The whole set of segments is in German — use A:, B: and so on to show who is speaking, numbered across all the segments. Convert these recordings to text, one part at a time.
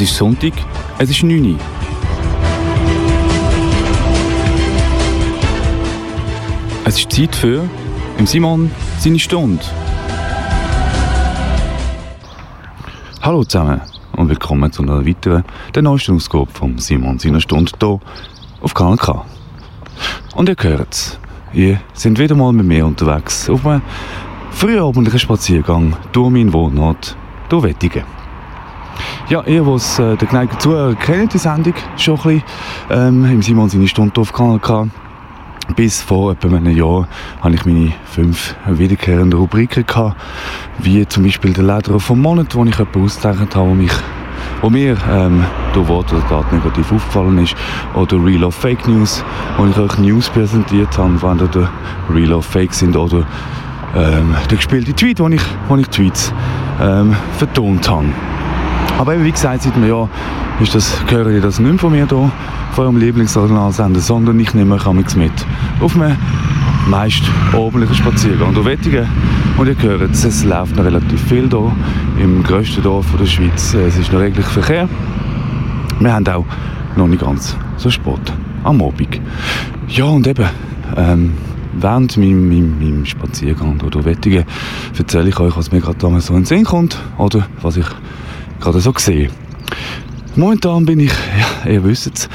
A: Es ist Sonntag, es ist 9 Uhr. Es ist Zeit für im Simon seine Stunde. Hallo zusammen und willkommen zu einer weiteren, der neuesten Ausgabe von Simon seiner Stunde hier auf Kanal K. Und ihr hört ihr sind wieder mal mit mir unterwegs auf einem frühabendlichen Spaziergang durch meinen Wohnort, durch Wettigen. Ja, ihr, was äh, der geneigten Zuhörer kennt, die Sendung schon ein bisschen, ähm, im Simon seine Stunde auf Kanal K. Bis vor etwa einem Jahr hatte ich meine fünf wiederkehrenden Rubriken gehabt, wie zum Beispiel der Lederer vom Monat, wo ich jemanden ausgezeichnet habe, wo, mich, wo mir ähm, durch Wort oder Tat negativ aufgefallen ist, oder Real of Fake News, wo ich euch News präsentiert habe, wenn der Real of Fake sind, oder ähm, der gespielte Tweet, wo ich, wo ich Tweets ähm, vertont habe. Aber wie gesagt, seit einem Jahr ist das, höre ich das nicht mehr von mir hier, von eurem Lieblingsoriginalsender, sondern ich nehme euch mit auf einem meist ordentlichen Spaziergang durch Wettigen. Und ihr hört es, es läuft noch relativ viel hier im grössten Dorf der Schweiz. Es ist noch reglich Verkehr. Wir haben auch noch nicht ganz so Sport am Abend. Ja, und eben, ähm, während meinem, meinem, meinem Spaziergang durch Wettigen erzähle ich euch, was mir gerade damals so in den Sinn kommt oder was ich gerade so sehe. Momentan bin ich, ja, ihr wisst es,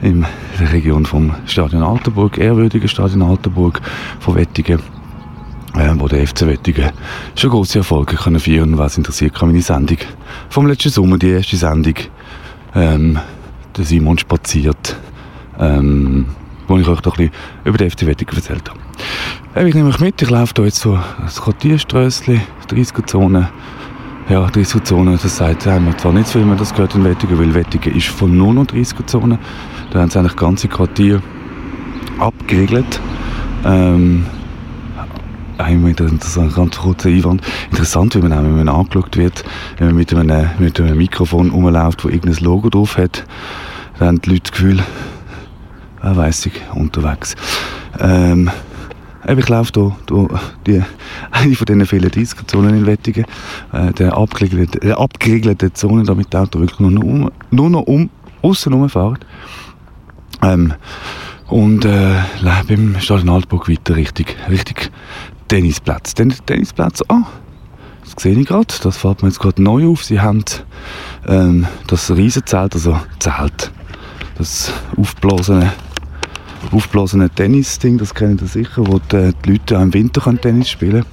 A: in der Region vom Stadion Altenburg, ehrwürdigen Stadion Altenburg von Wettigen, äh, wo der FC Wettigen schon große Erfolge können feiern Was interessiert, kann meine Sendung vom letzten Sommer, die erste Sendung, ähm, der Simon spaziert, ähm, wo ich euch doch ein bisschen über den FC Wettigen erzählt habe. Äh, ich nehme euch mit, ich laufe hier jetzt so das Quartierströssli, 30er-Zone, ja, 30er-Zone, das sagt wir zwar nicht so, wie man das gehört in Wettigen, weil Wettigen ist von nur noch 30er-Zone. Da haben sie eigentlich das ganze Quartier abgeriegelt. Ähm, einmal interessant, ganz kurzer Einwand. Interessant, wie man auch, wenn man angeschaut wird, wenn man mit einem, mit einem Mikrofon rumläuft, wo irgendein Logo drauf hat, dann haben die Leute das Gefühl, äh, weiss ich, unterwegs. Ähm, ich laufe hier, hier die, eine von diesen vielen 30er-Zonen in Wettigen, äh, der abgeriegelte, äh, abgeriegelte Zone, damit die Auto wirklich nur noch um, nur noch um, aussen rumfahren. Ähm, und äh, beim Stadion Altburg weiter richtig, richtig Tennisplatz. Den Tennisplatz, ah, das sehe ich gerade, das fällt mir jetzt gerade neu auf. Sie haben ähm, das Riesenzelt, also Zelt, das aufblasene aufblasene Tennis-Ding, das kennen Sie sicher, wo die, die Leute auch im Winter Tennis spielen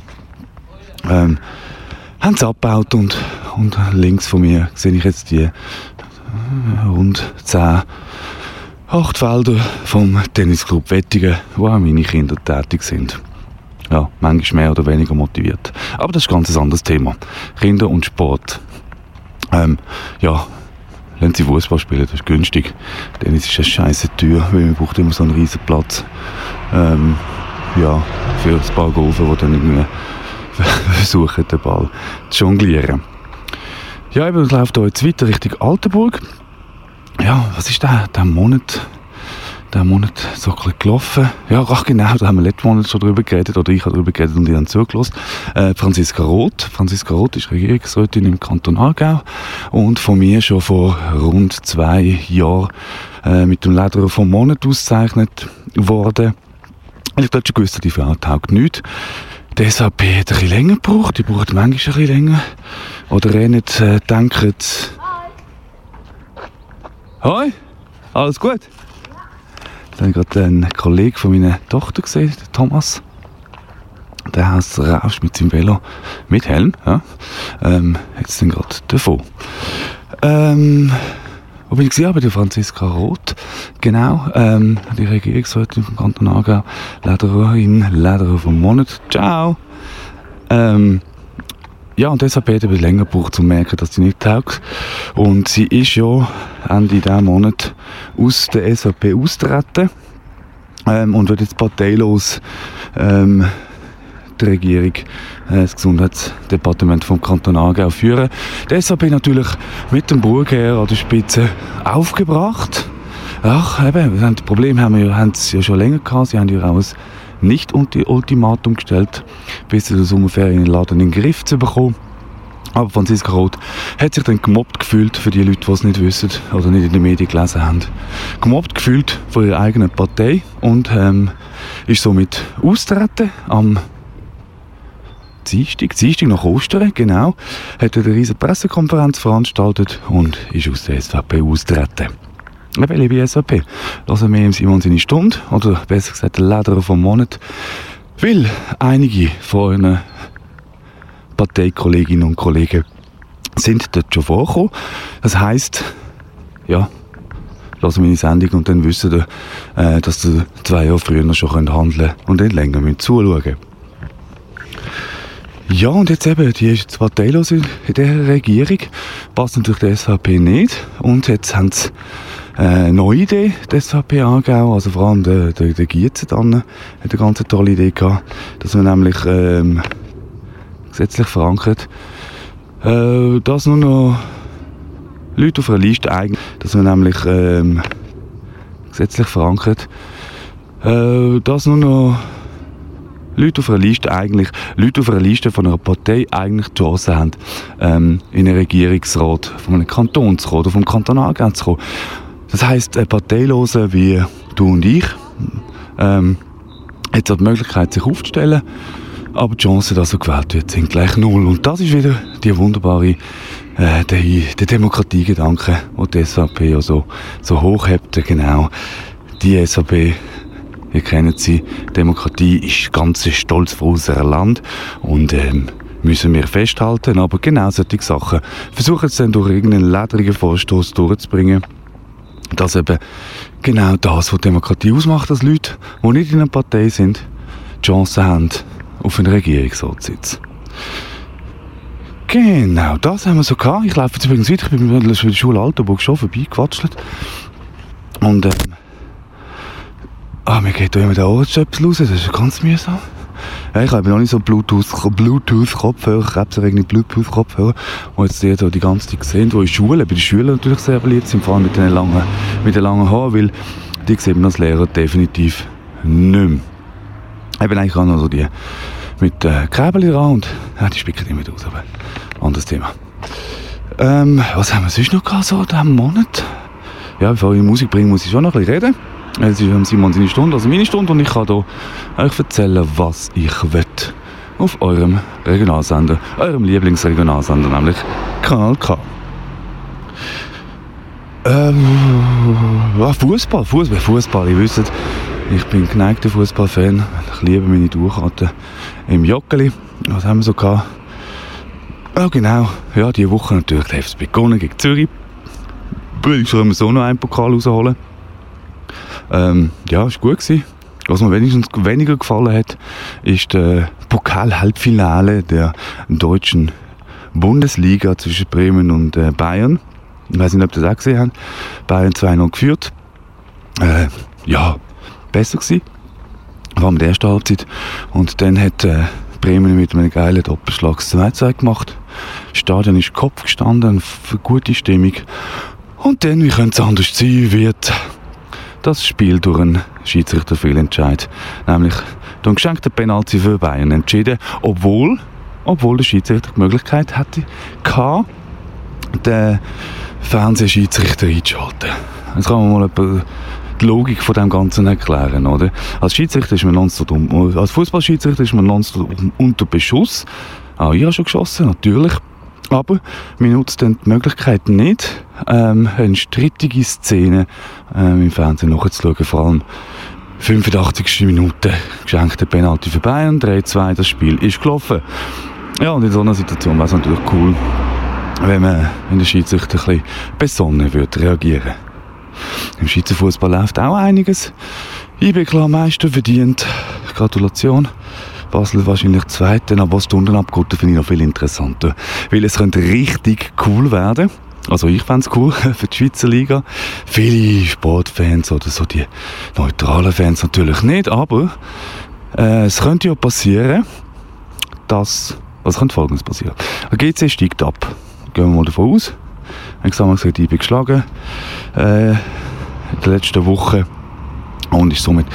A: können. Ähm, haben sie abgebaut und, und links von mir sehe ich jetzt die äh, rund 10 acht Felder vom Tennisclub Wettigen, wo auch meine Kinder tätig sind. Ja, manchmal mehr oder weniger motiviert. Aber das ist ein ganz anderes Thema. Kinder und Sport. Ähm, ja, lassen sie Fußball spielen, das ist günstig. Tennis ist eine scheisse Tür, weil man braucht immer so einen riesen Platz. Ähm, ja, für ein paar Golfer, die dann irgendwie versuchen, den Ball zu jonglieren. Ja, eben, es läuft hier jetzt weiter Richtung Altenburg. Ja, was ist der, der Monat? Der Monat so ein bisschen gelaufen. Ja, ach genau, da haben wir letzten Monat schon drüber geredet, oder ich habe drüber geredet und die haben zugelassen. Äh, Franziska Roth. Franziska Roth ist Regierungsrätin im Kanton Aargau und von mir schon vor rund zwei Jahren äh, mit dem Lederer vom Monat ausgezeichnet worden. Ich glaube schon gewusst, die Frau taugt nichts. Die SAP hat ein bisschen länger gebraucht, die braucht manchmal ein bisschen länger. Oder er nicht äh, denken, Hoi, alles gut? Da habe ich gerade einen Kollegen von meiner Tochter gesehen, Thomas. Der heißt rauscht mit seinem Velo mit Helm. Ja. Ähm, jetzt sind gerade davon. Ähm, wo bin ich gesehen? Bei der Franziska Roth. Genau. Ähm, die Regierungsrätin vom Kanton Aargau. Ledererin, Lederer vom Monat. Ciao. Ähm, ja, und deshalb hat es länger gebraucht, um zu merken, dass sie nicht taugt. Und sie ist ja Ende diesen Monat aus der SAP austreten ähm, und wird jetzt parteilos ähm, die Regierung, äh, das Gesundheitsdepartement vom Kanton Aargau führen. Die SAP natürlich mit dem Burgherr an der Spitze aufgebracht. Ach, eben, das Problem haben wir haben sie ja schon länger gehabt. Sie haben ja auch nicht unter Ultimatum gestellt, bis sie das Sommerferien in den Griff zu bekommen. Aber Franziska Roth hat sich dann gemobbt gefühlt, für die Leute, die es nicht wissen oder nicht in den Medien gelesen haben. Gemobbt gefühlt von ihrer eigenen Partei und ähm, ist somit austreten am Dienstag, Dienstag nach Ostern, genau, hat eine riesige Pressekonferenz veranstaltet und ist aus der SVP austreten. Eben, liebe SVP, lassen wir ihm Simon seine Stunde, oder besser gesagt, den Leder vom Monat, weil einige von euren Parteikolleginnen und Kollegen sind dort schon vorgekommen. Das heisst, ja, lassen meine Sendung und dann wissen ihr, äh, dass ihr zwei Jahre früher schon handeln könnt und dann länger müsst zuschauen ja, und jetzt eben, die ist zwar parteilos in dieser Regierung, passt natürlich der SVP nicht. Und jetzt haben sie äh, neue Idee, die SVP angegeben, also vor allem der, der, der Gietze dann hat eine ganz tolle Idee gehabt, dass man nämlich ähm, gesetzlich verankert, äh, dass nur noch Leute auf einer Liste eigentlich, dass man nämlich ähm, gesetzlich verankert, äh, dass nur noch Leute auf einer Liste eigentlich, Leute auf einer Liste von einer Partei eigentlich die Chance haben, ähm, in einen Regierungsrat von einem Kanton zu kommen oder vom Kantonalrat zu kommen. Das heisst, ein Parteiloser wie du und ich ähm, hat die Möglichkeit, sich aufzustellen, aber die Chancen, dass er gewählt wird, sind gleich null. Und das ist wieder die wunderbare äh, der, Demokratiegedanke, den die SVP ja so, so hoch hat. Genau, die SVP Ihr kennt sie, Demokratie ist ganz stolz auf unser Land und ähm, müssen wir festhalten. Aber genau solche Sachen versuchen sie dann durch irgendeinen ledrigen Vorstoß durchzubringen, dass eben genau das, was Demokratie ausmacht, dass Leute, die nicht in einer Partei sind, die Chance haben auf einen Regierungsratssitz. Genau, das haben wir so gehabt. Ich laufe jetzt übrigens weiter, ich bin mit der Schule Altenburg schon vorbeigequatscht. Und ähm, Ah, mir geht da immer der Ohrenstöpsel raus, das ist ganz mühsam. Ja, ich habe noch nicht so Bluetooth-Kopfhörer, Bluetooth Krebserregende Bluetooth-Kopfhörer, die jetzt die, die ganze Zeit sehen, die in Schulen, bei den Schülern natürlich sehr beliebt sind, vor allem mit den langen, mit den langen Haaren, weil die sieht man als Lehrer definitiv nicht mehr. Eben eigentlich auch noch so die mit äh, Käbel dran und ja, die spicken immer aus, aber anderes Thema. Ähm, was haben wir sonst noch gehabt, so diesen Monat? Ja, bevor ich Musik bringe, muss ich schon noch ein bisschen reden. Es ist Simon seine Stunde, also meine Stunde, und ich kann hier euch erzählen, was ich will auf eurem Regionalsender, eurem Lieblingsregionalsender, nämlich Kanal K. Ähm, ja, Fußball, Fußball, Fußball. Ihr wisst, ich bin geneigter Fußballfan. Ich liebe meine Durchkarten im Joggeli. Was haben wir so gehabt? Ja, genau. Ja, diese Woche natürlich der FSB begonnen gegen Zürich. Ich soll mir so noch einen Pokal rausholen. Ähm, ja, war gut. Gewesen. Was mir wenigstens weniger gefallen hat, ist der Pokal-Halbfinale der deutschen Bundesliga zwischen Bremen und äh, Bayern. Ich weiß nicht, ob ihr das auch gesehen habt. Bayern 2-0 geführt. Äh, ja, besser gewesen. Vor allem der erste Halbzeit. Und dann hat äh, Bremen mit einem geilen Doppelschlag 2-2 gemacht. Das Stadion ist Kopf gestanden, für gute Stimmung. Und dann, wie könnte es anders sein, wird das Spiel durch einen Schiedsrichterfehlentscheid, nämlich durch einen geschenkten Penalty für Bayern entschieden, obwohl, obwohl der Schiedsrichter die Möglichkeit hatte, den Fernsehschiedsrichter einzuschalten. Jetzt kann man mal die Logik von dem Ganzen erklären, oder? Als Schiedsrichter ist man nonstop als Fußballschiedsrichter ist man nonstop unter Beschuss. Auch ich habe schon geschossen, natürlich. Aber wir nutzen die Möglichkeit nicht, ähm, eine strittige Szene ähm, im Fernsehen nachzuschauen. Vor allem 85. Minute geschenkte Penalty für Bayern, 3-2, das Spiel ist gelaufen. Ja, und in so einer Situation wäre es natürlich cool, wenn man in der Schiedsrichter ein bisschen besonnen würde reagieren. Im Schweizer Fußball läuft auch einiges. IB klar Meister verdient. Gratulation. Basel wahrscheinlich Zweite, aber was unten abgeht, finde ich noch viel interessanter. Weil es könnte richtig cool werden. Also ich fände es cool für die Schweizer Liga. Viele Sportfans oder so die neutralen Fans natürlich nicht, aber äh, es könnte ja passieren, dass, was könnte folgendes passieren? Der GC steigt ab. Gehen wir mal davon aus. Ich habe gesagt, ich bin geschlagen äh, in der letzten Woche und ist somit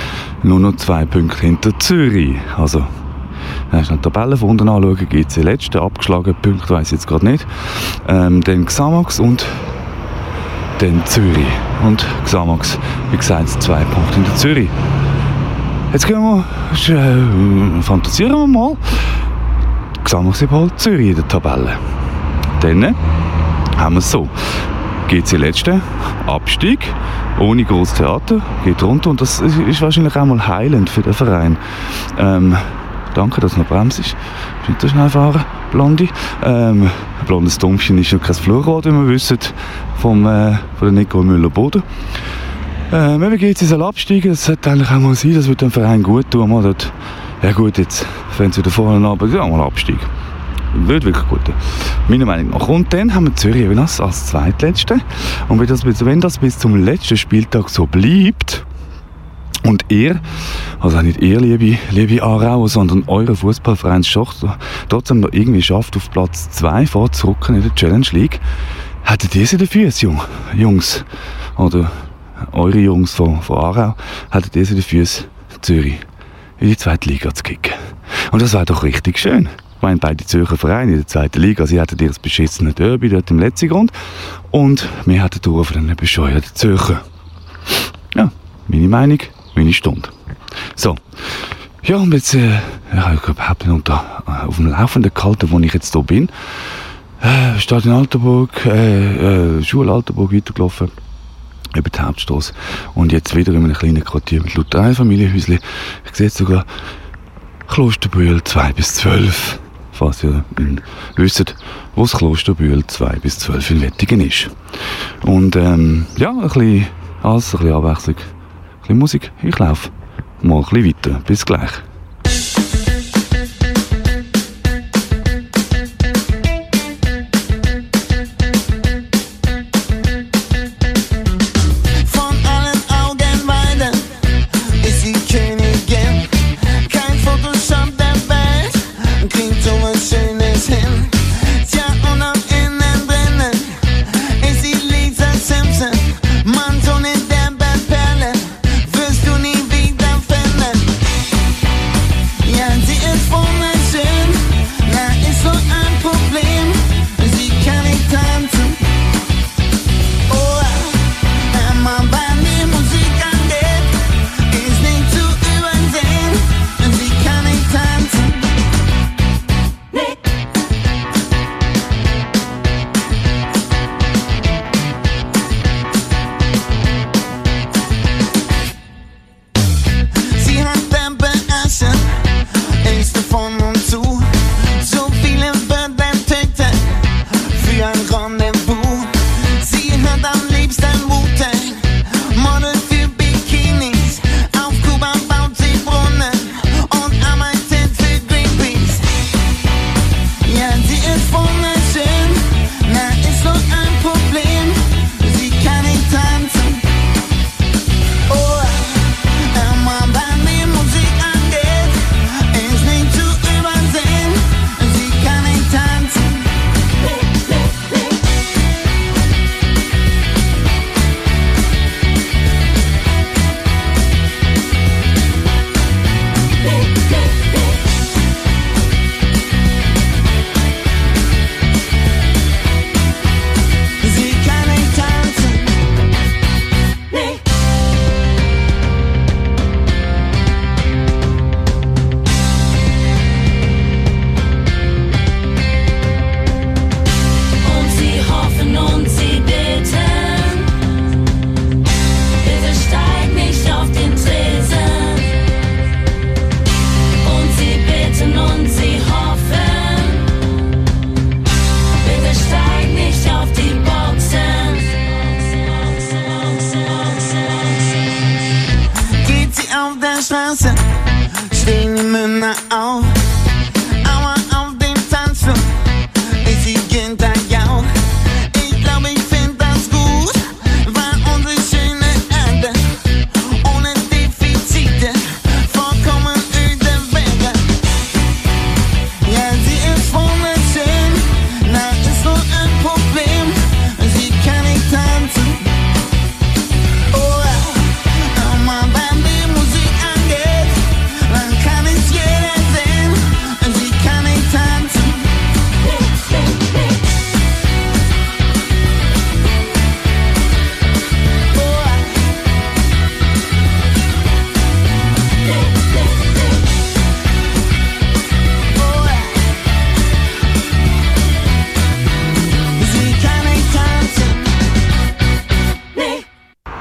A: nur noch zwei Punkte hinter Zürich. Also äh, schnell die Tabelle von unten anschauen. GC letzte, abgeschlagen, Punkt weiß ich jetzt gerade nicht. Ähm, dann Xamax und dann Zürich. Und Xamax, wie gesagt, zwei Punkte in der Zürich. Jetzt gehen wir, äh, fantasieren wir mal. Xamax überholt Zürich in der Tabelle. Dann haben wir es so. GC letzte, Abstieg, ohne großes Theater, geht runter und das ist wahrscheinlich auch mal heilend für den Verein. Ähm, danke, dass du noch bremst. Bitte schnell fahren, Blondie. Ähm, blondes Dummchen ist noch kein Flurrad, wie wir wissen, vom, äh, von Nicole Müller-Boden. Ähm, eben geht es absteigen, das sollte eigentlich auch mal sein, das wird dem Verein gut tun. Mal dort, ja gut, jetzt, wenn sie da vorne runter, ja mal Abstieg wird wirklich gut. Meiner Meinung nach. Und dann haben wir Zürich als Zweitletzte. Und wenn das, wenn das bis zum letzten Spieltag so bleibt, und ihr, also nicht ihr, liebe, liebe Aarau, sondern eure Fußballverein trotzdem noch irgendwie schafft, auf Platz 2 vorzurücken in der Challenge League, hättet ihr sie dafür, Jungs, oder eure Jungs von, von Aarau, hättet ihr sie dafür, Zürich in die zweite Liga zu kicken. Und das wäre doch richtig schön. Meine, beide Zürcher Vereine in der zweiten Liga, sie hatten ihr beschissenes Derby dort im letzten Grund. Und wir hatten Tour von den bescheuerten Zürcher. Ja, meine Meinung, meine Stunde. So. Ja, und jetzt, äh, ja, ich überhaupt nicht unter, auf dem laufenden Kalten, wo ich jetzt hier bin. Äh, Stadt in Alterburg, äh, äh, Schule Alterburg weitergelaufen über die Hauptstraße und jetzt wieder in einem kleinen Quartier mit lauter Einfamilienhäuschen. Ich sehe jetzt sogar Klosterbühl 2 bis 12 falls ihr wisst, wo das Kloster Bühl 2 bis 12 in Wettingen ist. Und ähm, ja, ein bisschen, alles, ein bisschen Abwechslung, bisschen Musik. Ich laufe mal ein bisschen weiter. Bis gleich.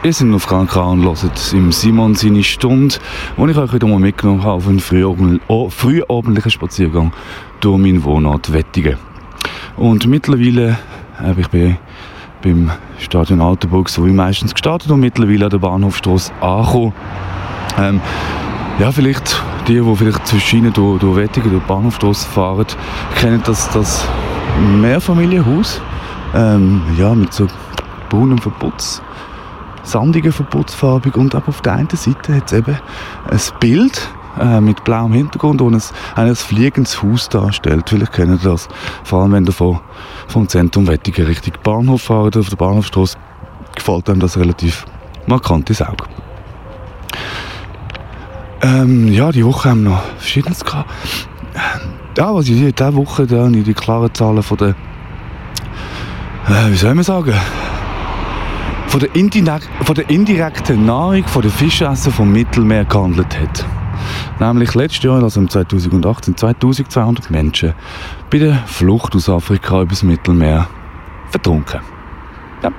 A: Ihr seid auf Kanal K und hört im Simon seine Stunde, wo ich euch wieder mal mitgenommen habe auf einen frühabendlichen Spaziergang durch meinen Wohnort Wettigen. Und mittlerweile habe ich bei, beim Stadion Altenburg so wie meistens gestartet und mittlerweile an der Bahnhofstrasse angekommen. Ähm, ja, vielleicht die, die vielleicht zwischen durch, durch Wettigen, durch die Bahnhofstrasse fahren, kennen das, das Mehrfamilienhaus. Ähm, ja, mit so braunem Verputz sandige Verputzfarbig und aber auf der einen Seite hat es eben ein Bild äh, mit blauem Hintergrund, und ein, ein fliegendes Haus darstellt. Vielleicht kennen ihr das, vor allem wenn ihr von, vom Zentrum Wettigen Richtung Bahnhof fahrt, auf der Bahnhofstrasse, gefällt einem das relativ markant ins Auge. Ähm, ja, die Woche haben wir noch Verschiedenes gehabt. Ja, was ich in dieser Woche da die klaren Zahlen von der, äh, wie soll man sagen, von der, von der indirekten Nahrung von den Fischessen vom Mittelmeer gehandelt hat. Nämlich letztes Jahr, also im 2018, 2200 Menschen bei der Flucht aus Afrika übers Mittelmeer vertrunken. Ja.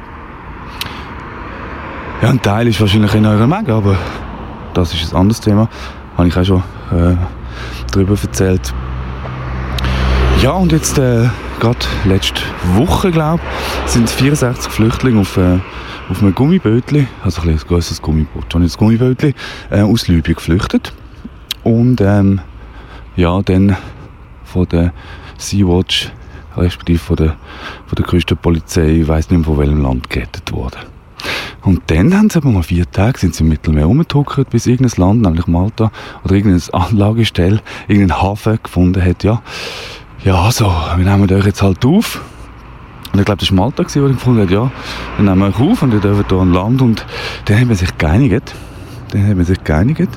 A: Ja, ein Teil ist wahrscheinlich in eurer Menge, aber das ist ein anderes Thema. Habe ich auch schon äh, darüber erzählt. Ja, und jetzt, äh, gerade letzte Woche, glaube ich, sind 64 Flüchtlinge auf äh, auf einem Gummibötli, also ein, ein grosses Gummiboot, schon ein Gummibötli, äh, aus Libyen geflüchtet. Und ähm, ja, dann von der Sea-Watch, respektive von der, von der Küstenpolizei, ich weiss nicht mehr von welchem Land, gerettet worden. Und dann haben sie aber mal vier Tage sind sie im Mittelmeer rumgetuckert, bis irgendein Land, nämlich Malta, oder irgendeine Anlagestelle, irgendeinen Hafen gefunden hat, ja, ja, so, wir nehmen euch jetzt halt auf, und ich glaube, das war Malta, wo ich gefunden habe, ja, dann nehmen wir euch auf und ihr dürft hier an Land. Und dann haben wir sich geeinigt, dann haben wir sich geeinigt,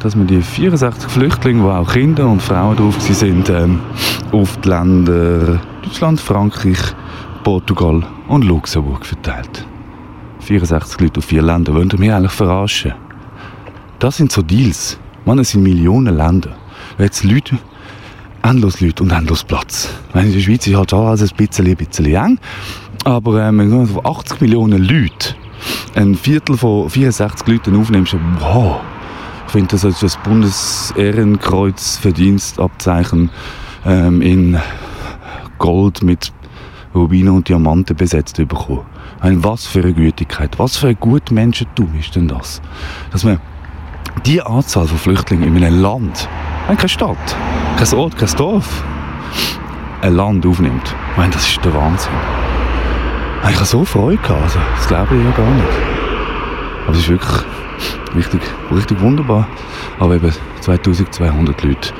A: dass wir die 64 Flüchtlinge, wo auch Kinder und Frauen drauf sind, ähm, auf die Länder Deutschland, Frankreich, Portugal und Luxemburg verteilt. 64 Leute auf vier Länder. Wollt ihr mich eigentlich verarschen? Das sind so Deals. Man, es sind Millionen Länder. Jetzt Leute endlos Leute und endlos Platz. in der Schweiz ist halt schon alles ein bisschen, ein bisschen eng, aber ähm, wenn du 80 Millionen Leute ein Viertel von 64 Leuten aufnimmst, wow, ich finde das als das Bundes-Ehrenkreuz-Verdienstabzeichen ähm, in Gold mit Rubinen und Diamanten besetzt bekommen. Meine, was für eine Gütigkeit, was für ein Gutmenschentum ist denn das? Dass man die Anzahl von Flüchtlingen in einem Land, keine Stadt, kein Ort, kein Dorf, ein Land aufnimmt. Ich meine, das ist der Wahnsinn. Ich habe so Freude gehabt, also, das glaube ich ja gar nicht. Aber es ist wirklich richtig, richtig wunderbar. Aber eben 2200 Leute,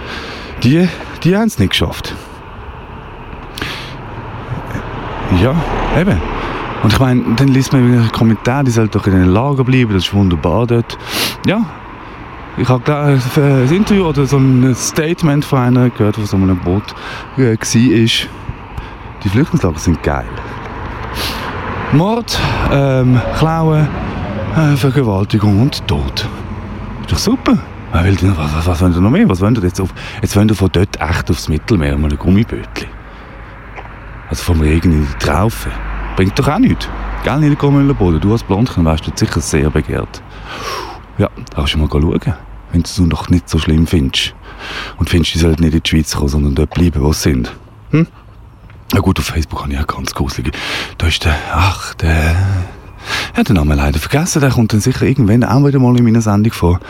A: die, die haben es nicht geschafft. Ja, eben. Und ich meine, dann liest man wieder einen Kommentar, die soll doch in den Lager bleiben, das ist wunderbar dort. Ja, ich habe ein Interview oder so ein Statement von einer gehört, der so einem Boot äh, war. Die Flüchtlingslager sind geil. Mord, ähm, Klauen, äh, Vergewaltigung und Tod. Ist doch super. Was, wollen Sie noch mehr? Was wollen jetzt auf? Jetzt wollen Sie von dort echt aufs Mittelmeer mal ein Gummibötchen. Also vom Regen in die Traufe. Bringt doch auch nichts. Gell, Nico Müller-Boden? Du als Blondchen wärst du sicher sehr begehrt. Ja, da kannst du mal schauen wenn du es noch nicht so schlimm findest. Und findest, die sollten nicht in die Schweiz kommen, sondern dort bleiben, wo sie sind. Hm? Na gut, auf Facebook habe ich auch ganz gruselige. Da ist der, ach, der, ja, den Namen leider vergessen. Der kommt dann sicher irgendwann auch wieder mal in meiner Sendung vor.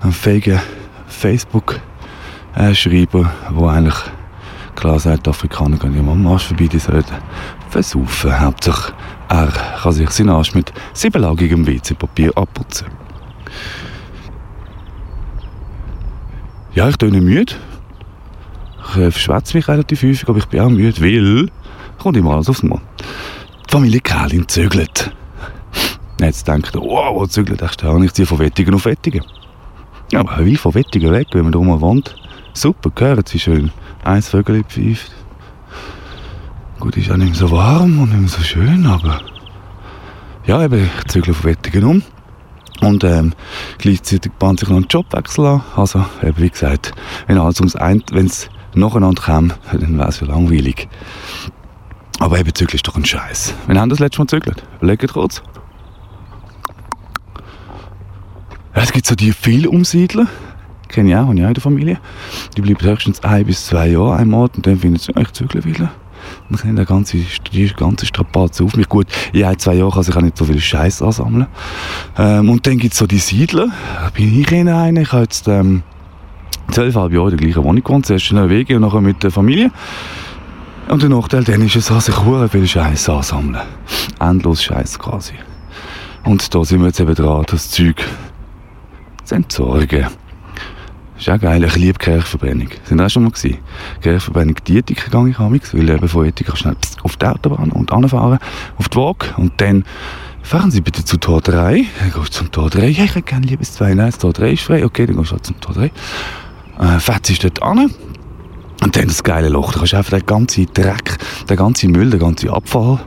A: Ein fähiger Facebook-Schreiber, der eigentlich klar sagt, Afrikaner gehen ja mal am Arsch vorbei, die sollten versaufen. Hauptsache, er kann sich seinen Arsch mit siebenlagigem WC-Papier abputzen. Ja, ich bin müde. Ich äh, verschwätze mich relativ häufig, aber ich bin auch müde, weil kommt immer alles aufs Mal. Die Familie Kählin zögelt. Jetzt denkt er, wow, wo zögelt echt an? Ich ziehe von Wettigen auf Wettigen. Ja, aber wie von Wettigen weg, wenn man da mal wohnt. Super, gehört sie schön. Eins Vögel pfeift. Gut, ist auch nicht mehr so warm und nicht mehr so schön, aber... Ja, eben, ich zügle von Wettigen um. Und ähm, gleichzeitig bahnt sich noch ein Jobwechsel an. Also, eben, wie gesagt, wenn alles ums ein, wenn es nacheinander käme, dann wäre es ja langweilig. Aber eben, Zügeln ist doch ein Scheiß. Wann haben das letzte Mal zügelt? Überlegt kurz. Es gibt so die Vielumsiedler, kenne ich auch, habe ich auch in der Familie. Die bleiben höchstens ein bis zwei Jahre ein Ort und dann finden sie, ich zügeln will. Dann können der ganze, die ganze Strapaze auf mich. Gut, in ein, zwei Jahren kann sich auch nicht so viel Scheiß ansammeln. Ähm, und dann gibt es so die Siedler. Da bin ich in einer. Ich habe jetzt ähm, zwölfeinhalb Jahre in der gleichen Wohnung gewohnt. Zuerst in der Wege und nachher mit der Familie. Und der Nachteil dann ist es, dass sich viel Scheiß ansammeln. Endlos Scheiß quasi. Und da sind wir jetzt eben dran, das Zeug zu entsorgen. Ist auch geil. Ich liebe Kirchverbrennung. Sind auch schon mal gewesen? Kirchverbrennung Dietik gegangen ich amix, weil eben von Ethik schnell auf die Autobahn und anfahren, auf die Waage und dann fahren Sie bitte zu Tor 3. Dann gehst du zum Tor 3. Ja, ich hätte gerne liebes 2. Nein, das Tor 3 ist frei. Okay, dann gehst du halt zum Tor 3. Äh, du dort an. Und dann das geile Loch. Da kannst du einfach den ganzen Dreck, den ganzen Müll, den ganzen Abfall,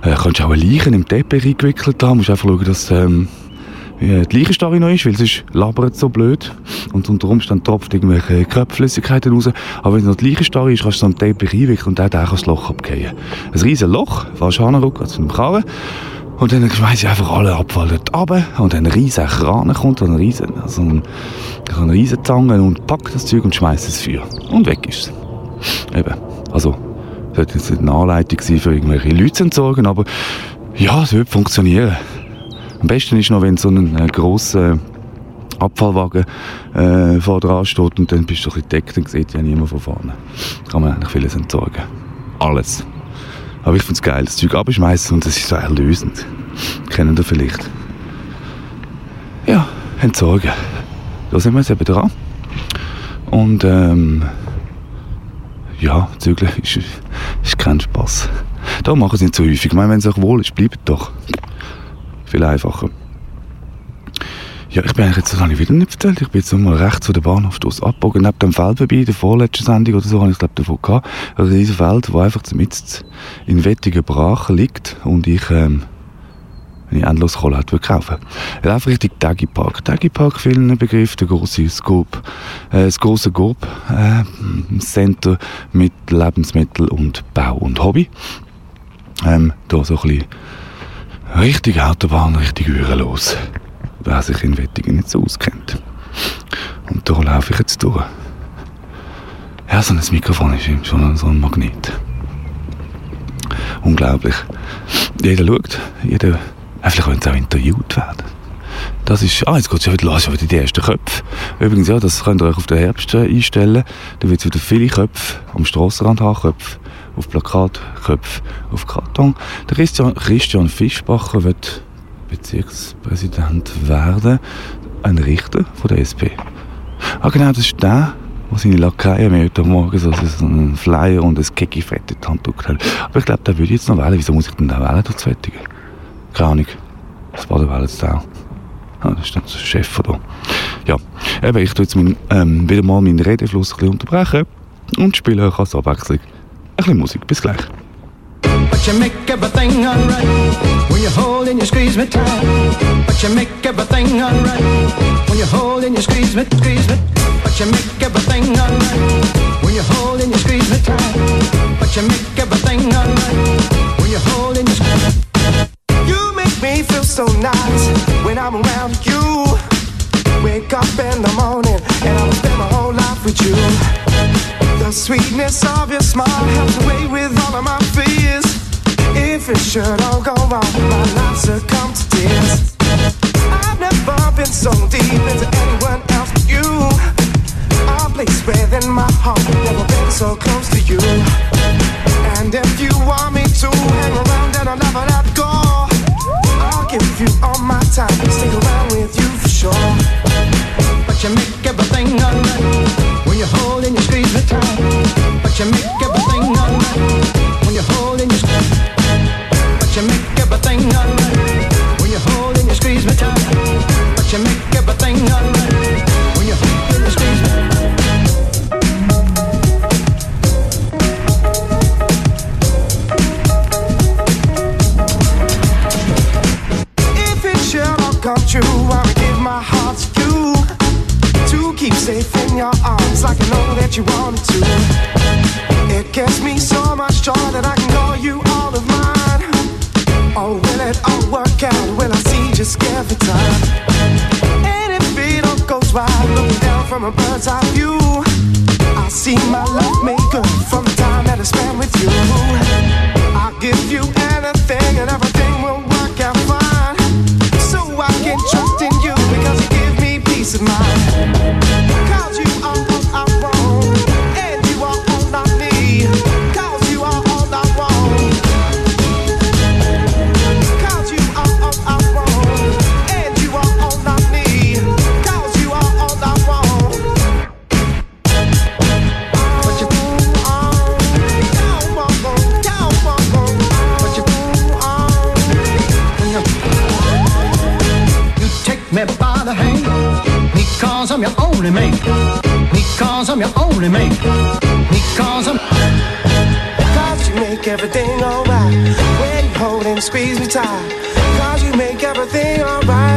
A: äh, kannst du auch Leichen im Teppich eingewickelt haben. Musst einfach schauen, dass ähm, die Leichenstarre noch ist, weil sonst labert so blöd. Und unter Umständen tropft irgendwelche Körperflüssigkeiten raus. Aber wenn es noch die Leichenstarre ist, kannst du so einen Teppich einwickeln und dann kann das Loch abgehen. Ein riesen Loch, fast Hahnenruck, also einem Karren. Und dann schmeiße ich einfach alle Abfall dort runter. Und dann ein riesen Kran kommt, ein riesen, also ein, Zange und packt das Zeug und schmeißt es Feuer. Und weg ist es. Eben. Also, das sollte jetzt eine Anleitung sein, für irgendwelche Leute zu entsorgen, aber ja, es wird funktionieren. Am besten ist noch, wenn so ein äh, grosser Abfallwagen äh, vor dran steht und dann bist du ein bisschen deckt und sieht ja niemand von vorne. Kann man eigentlich vieles entsorgen. Alles. Aber ich finde es geil, das Zeug abschmeißen und das ist so erlösend. Kennen ihr vielleicht? Ja, entsorgen. Da sind wir jetzt eben dran. Und ähm, ja, zügeln ist, ist kein Spaß. Da machen sie nicht so häufig. Ich meine, wenn es euch wohl ist, bleibt doch. Viel einfacher. Ja, ich bin eigentlich jetzt, das habe ich wieder nicht erzählt, ich bin jetzt mal rechts von der Bahnhof aus abgebogen, neben dem Feld vorbei, der vorletzten Sendung oder so, habe ich glaube davon gehabt. Also dieses Feld, wo einfach mitten in wettigen Brachen liegt und ich, ähm, wenn ich endlos Kohle hätte, würde kaufen. Ich laufe Richtung Tagi Park. Tagi Park, vielen Begriff, der große Scope, äh, das große Coop, äh, Center mit Lebensmittel und Bau und Hobby. Ähm, da so ein bisschen richtig Autobahn, richtig Uhren los wer sich in Wettingen nicht so auskennt. Und da laufe ich jetzt durch. Ja, so ein Mikrofon ist schon so ein Magnet. Unglaublich. Jeder schaut, jeder, vielleicht könnte es auch interviewt werden. Das ist, ah, jetzt geht es ja wieder los, wieder die ersten Köpfe. Übrigens, ja, das könnt ihr euch auf den Herbst einstellen. Da wird es wieder viele Köpfe am Strassenrand haben, Köpfe auf Plakat, Köpfe auf Karton. Der Christian, Christian Fischbacher wird Bezirkspräsident werden, ein Richter von der SP. Ah genau, das ist der, der seine Lakaien mir heute Morgen so, einen Flyer und ein Kekifett in die Hand gedrückt hat. Aber ich glaube, der würde jetzt noch wählen. Wieso muss ich denn da wählen, das Wettige? Keine Ahnung. Das war der Wählenstau. Ah, das ist der Chef von da. Ja, eben, ich tue jetzt mein, ähm, wieder mal meinen Redefluss ein bisschen unterbrechen und spiele euch als Abwechslung ein bisschen Musik. Bis gleich. But you make everything alright when you hold and you squeeze me tight. But you make everything alright when you hold and you squeeze me, squeeze me. But you make everything alright when you hold and you squeeze me tight. But you make everything alright when you hold me feel so nice when I'm around you. Wake up in the morning and I'll spend my whole life with you. The sweetness of your smile helps away with all of my fears. If it should all go wrong, my life succumb to tears. I've never been so deep into anyone else but you. A place within my heart, never been so close make everything alright when you hold and squeeze me tight.
B: Cause you make everything alright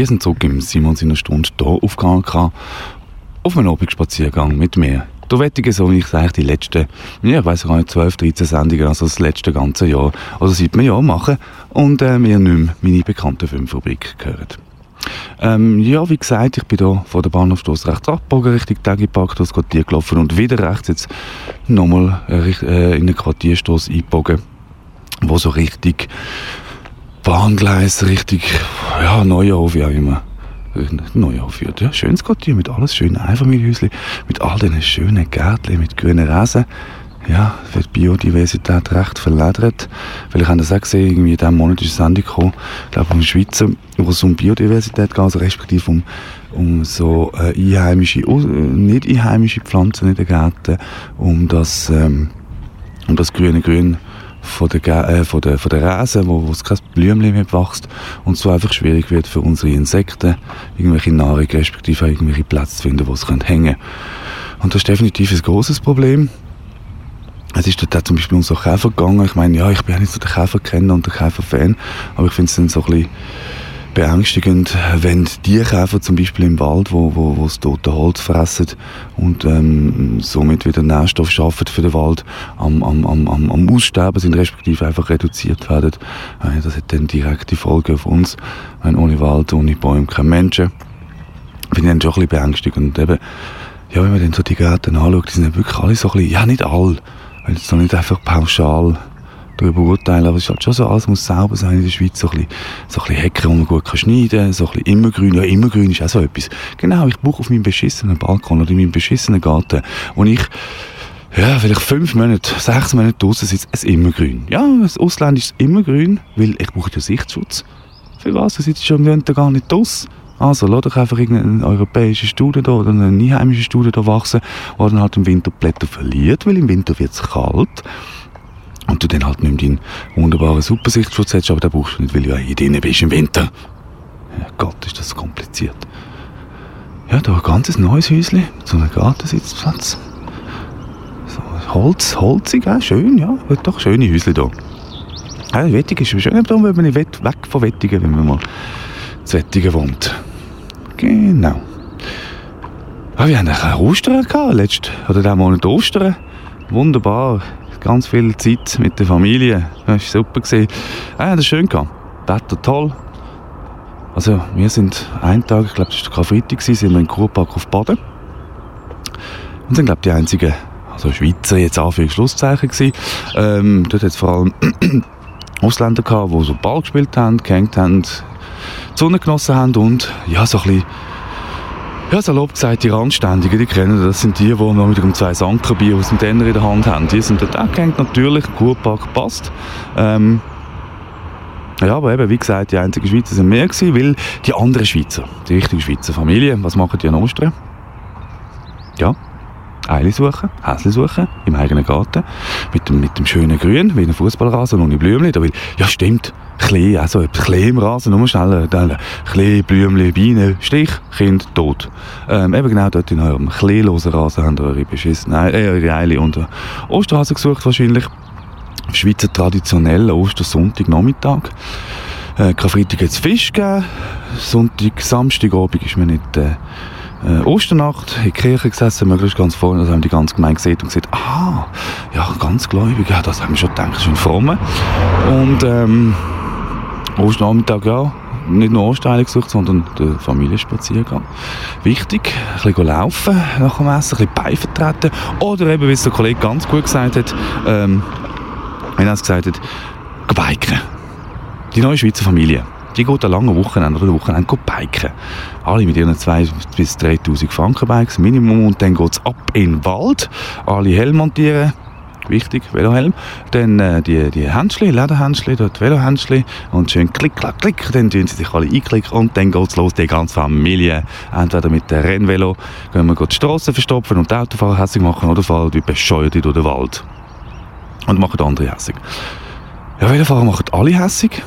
A: Ihr seid zurück im Simon seiner Stunde hier auf KNK auf einem Abendspaziergang mit mir. Der Wettige so, ich sage die letzten, ja, ich weiss gar nicht, 12, 13 Sendungen, also das letzte ganze Jahr, oder seit einem Jahr machen und äh, wir nicht mehr meine bekannte Filmfabrik hören. Ähm, ja, wie gesagt, ich bin hier vor der Bahnhofstrasse rechts abgebogen, Richtung Tegipark, durchs Quartier gelaufen und wieder rechts jetzt nochmal äh, äh, in eine Quartierstrasse eingebogen, wo so richtig Bahngleis, richtig, ja, wie auch immer. Neuhof führt. Ja, schönes Quartier mit alles schönen Einfamilienhäuschen, mit all diesen schönen Gärtchen, mit grünen Rasen. Ja, wird die Biodiversität recht verledert. Weil ich habe das auch gesehen, irgendwie in diesem Monat ist eine Sendung gekommen, ich glaube vom Schweizer, wo es um Biodiversität geht, also respektive um, um so äh, einheimische, äh, nicht einheimische Pflanzen in den Gärten, um das, ähm, um das grüne Grün von der, äh, von der, von der Rasen, wo, wo es kein Blümchen mehr wächst und so einfach schwierig wird für unsere Insekten, irgendwelche Nahrung, respektive irgendwelche Plätze zu finden, wo sie können hängen Und das ist definitiv ein großes Problem. Es ist dort zum Beispiel so Käfer gegangen. Ich meine, ja, ich bin ja nicht so der Käferkenner und der Käferfan, aber ich finde es dann so ein bisschen beängstigend, wenn die Käfer zum Beispiel im Wald, wo, wo, wo das tote Holz fressen und ähm, somit wieder Nährstoff schaffen für den Wald, am, am, am, am, Aussterben sind, respektive einfach reduziert werden. Äh, das hat dann direkte Folgen auf uns. Meine, ohne Wald, ohne Bäume, kein Menschen. Finde ich dann schon ein bisschen beängstigend. Und eben, ja, wenn man dann so die Gärten anschaut, die sind ja wirklich alle so ein bisschen, ja nicht alle, wenn jetzt noch nicht einfach pauschal darüber urteilen, aber es ist halt schon so, alles muss sauber sein in der Schweiz, so ein bisschen, so ein wo man gut kann schneiden kann, so ein bisschen immergrün, ja immergrün ist auch so etwas. Genau, ich brauche auf meinem beschissenen Balkon oder in meinem beschissenen Garten, wo ich ja, vielleicht fünf Monate, sechs Monate draußen sitze, es immergrün. Ja, das Ausland ist immergrün, weil ich brauche den Sichtschutz. Für was? Du sitzt schon im Winter gar nicht draussen. Also, lass doch einfach irgendeine europäische Studie da oder eine einheimische Studie da wachsen, wo dann halt im Winter die Blätter verliert, weil im Winter wird es kalt. Und du dann halt nicht mehr deinen wunderbaren Supersichtschutz hast, aber den brauchst du nicht, weil du ja hier drinnen bist im Winter. Ja, Gott, ist das kompliziert. Ja, da ein ganzes neues Häuschen mit so einem Gartensitzplatz. So, Holz, holzig, auch schön, ja. Doch schöne Häuschen da. Ja, Wettigen ist schön, darum will man nicht weg von Wettigen, wenn man mal zu Wettigen wohnt. Genau. Ah, wir haben ein Ostern gehabt, letzt, oder diesen Monat Ostern. Wunderbar. Ganz viel Zeit mit der Familie. Das war super. Gewesen. Ah, das war schön. Wetter toll. Also, wir sind einen Tag, ich glaube, das war Karfreitag, sind wir im Kurpark auf Baden. Und sind, glaube ich, die einzigen, also Schweizer, jetzt Anführungs-Schlusszeichen gewesen. Ähm, dort hat es vor allem Ausländer gehabt, die so Ball gespielt haben, gehängt haben, die Sonne genossen haben und, ja, so ein bisschen ja, salopp gesagt, die Randständigen, die kennen das, sind die, die noch wieder um zwei Sankerbier aus dem Denner in der Hand haben. Die sind dort auch natürlich, der Kurpark passt. Ähm, ja, aber eben, wie gesagt, die einzigen Schweizer sind mehr gewesen, weil die anderen Schweizer, die richtigen Schweizer Familien, was machen die an Ostern? Ja, Eile suchen, Häsli suchen, im eigenen Garten, mit dem, mit dem schönen Grün, wie ein Fußballrasen ohne Blümchen. Will, ja stimmt, Klee, also etwas Klee im Rasen, nur schnell, dann Klee, Blümchen, Bienen, Stich, Kind, tot. Ähm, eben genau dort in eurem kleelosen Rasen haben eure beschissen, äh, eure Eile und Osterhasen gesucht wahrscheinlich. Schweizer traditionellen Ostersonntag-Nachmittag. Äh, Karfreitag hat es Fisch gegeben. Sonntag, Samstagabend ist mir nicht äh, äh, Osternacht in der Kirche gesessen, möglichst ganz vorne, das haben die ganze Gemeinde gesehen und gesagt, ah, ja, ganz gläubig, ja, das haben wir schon gedacht, das ist ein Frommer. Und ähm, Osternachmittag, ja, nicht nur Ostereile gesucht, sondern den Familienspaziergang. Wichtig, ein bisschen laufen nach dem Essen, ein bisschen Bein vertreten. Oder eben, wie es der Kollege ganz gut gesagt hat, ähm, wenn er es gesagt hat, biken. Die neue Schweizer Familie, die geht an langen Wochenende oder Wochenende biken. Alle mit ihren 2.000 bis 3.000 Franken Bikes, Minimum, und dann geht es ab in den Wald. Alle Helm montieren, wichtig, Velohelm. Dann äh, die, die Händchen, Lederhändchen, dort Velohändchen und schön klick, klack, klick. Dann tun sie sich alle einklicken und dann geht's los, die ganze Familie. Entweder mit dem Rennvelo gehen wir die Straßen verstopfen und die Autofahrer hässlich machen oder fahren wie bescheuert durch den Wald. Und machen andere hässlich. Ja, Velofahrer machen alle hässlich.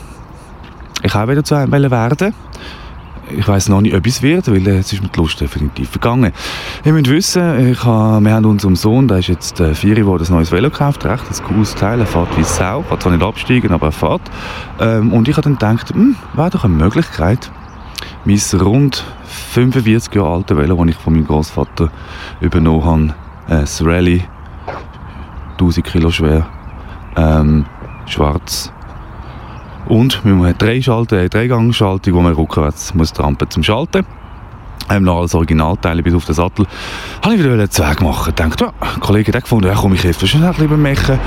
A: Ich auch wieder zu einem werden. Ich weiß noch nicht, ob es wird, weil äh, es ist mit Lust definitiv vergangen. Ihr müsst wissen, ich ha, wir haben unserem Sohn, der ist jetzt äh, vier, der ein neues Velo gekauft, recht ein cooles Teil, er fährt wie Sau, kann zwar nicht absteigen, aber er fährt. Ähm, und ich habe dann gedacht, hm, wäre doch eine Möglichkeit, mein rund 45 Jahre alte Velo, das ich von meinem Großvater übernommen habe, äh, das Rallye, 1000 Kilo schwer, ähm, schwarz, und wir haben drei Schalter, eine Dreigangschaltung, wo man rückwärts muss trampen zum Schalten. Ähm, noch alles Originalteile bis auf den Sattel. Habe ich wieder einen Zweig machen. Ich dachte, ja, ein Kollege hat gefunden, ja komm, ich helfe schon ein bisschen beim Mechen.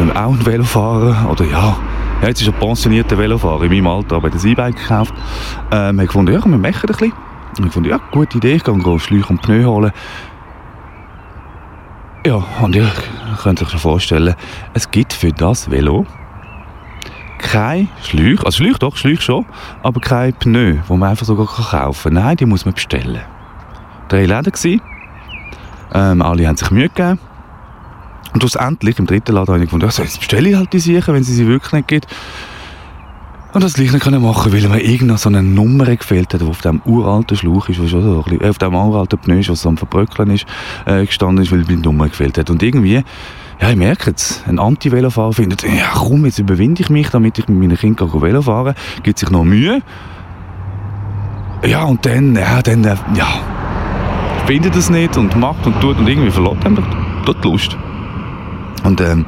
A: Ähm, auch ein Velofahrer. Oder ja, ja, jetzt ist er pensionierter Velofahrer in meinem Alter, aber das E-Bike gekauft. Ähm, habe gefunden, ja komm, wir machen ein bisschen. Und ich gefunden, ja, gute Idee, ich gehe Schläuche und Pneu holen. Ja, und ihr könnt euch schon vorstellen, es gibt für das Velo kein Schläuche, also Schläuche doch, Schläuche schon, aber kein Pneu, wo man einfach sogar kaufen kann. Nein, die muss man bestellen. Drei Läden gewesen. Ähm, alle haben sich Mühe gegeben. Und schlussendlich, im dritten Laden, habe ich gefunden, also jetzt bestelle ich halt die Sachen, wenn sie sie wirklich nicht gibt. Und das gleich nicht können machen, weil mir irgendeine so eine Nummer gefehlt hat, die auf dem uralten Schlauch ist, so bisschen, äh, auf dem uralten Pneu, was so am Verbröckeln ist, äh, gestanden ist, weil mir die Nummer gefehlt hat. Und irgendwie ja, ich merke es. Ein Anti-Velofahrer findet, ja komm, jetzt überwinde ich mich, damit ich mit meinen Kindern Velo fahren kann. Gibt sich noch Mühe. Ja, und dann, ja, dann, äh, ja, findet es nicht und macht und tut und irgendwie verlässt einem dort die Lust. Und ähm,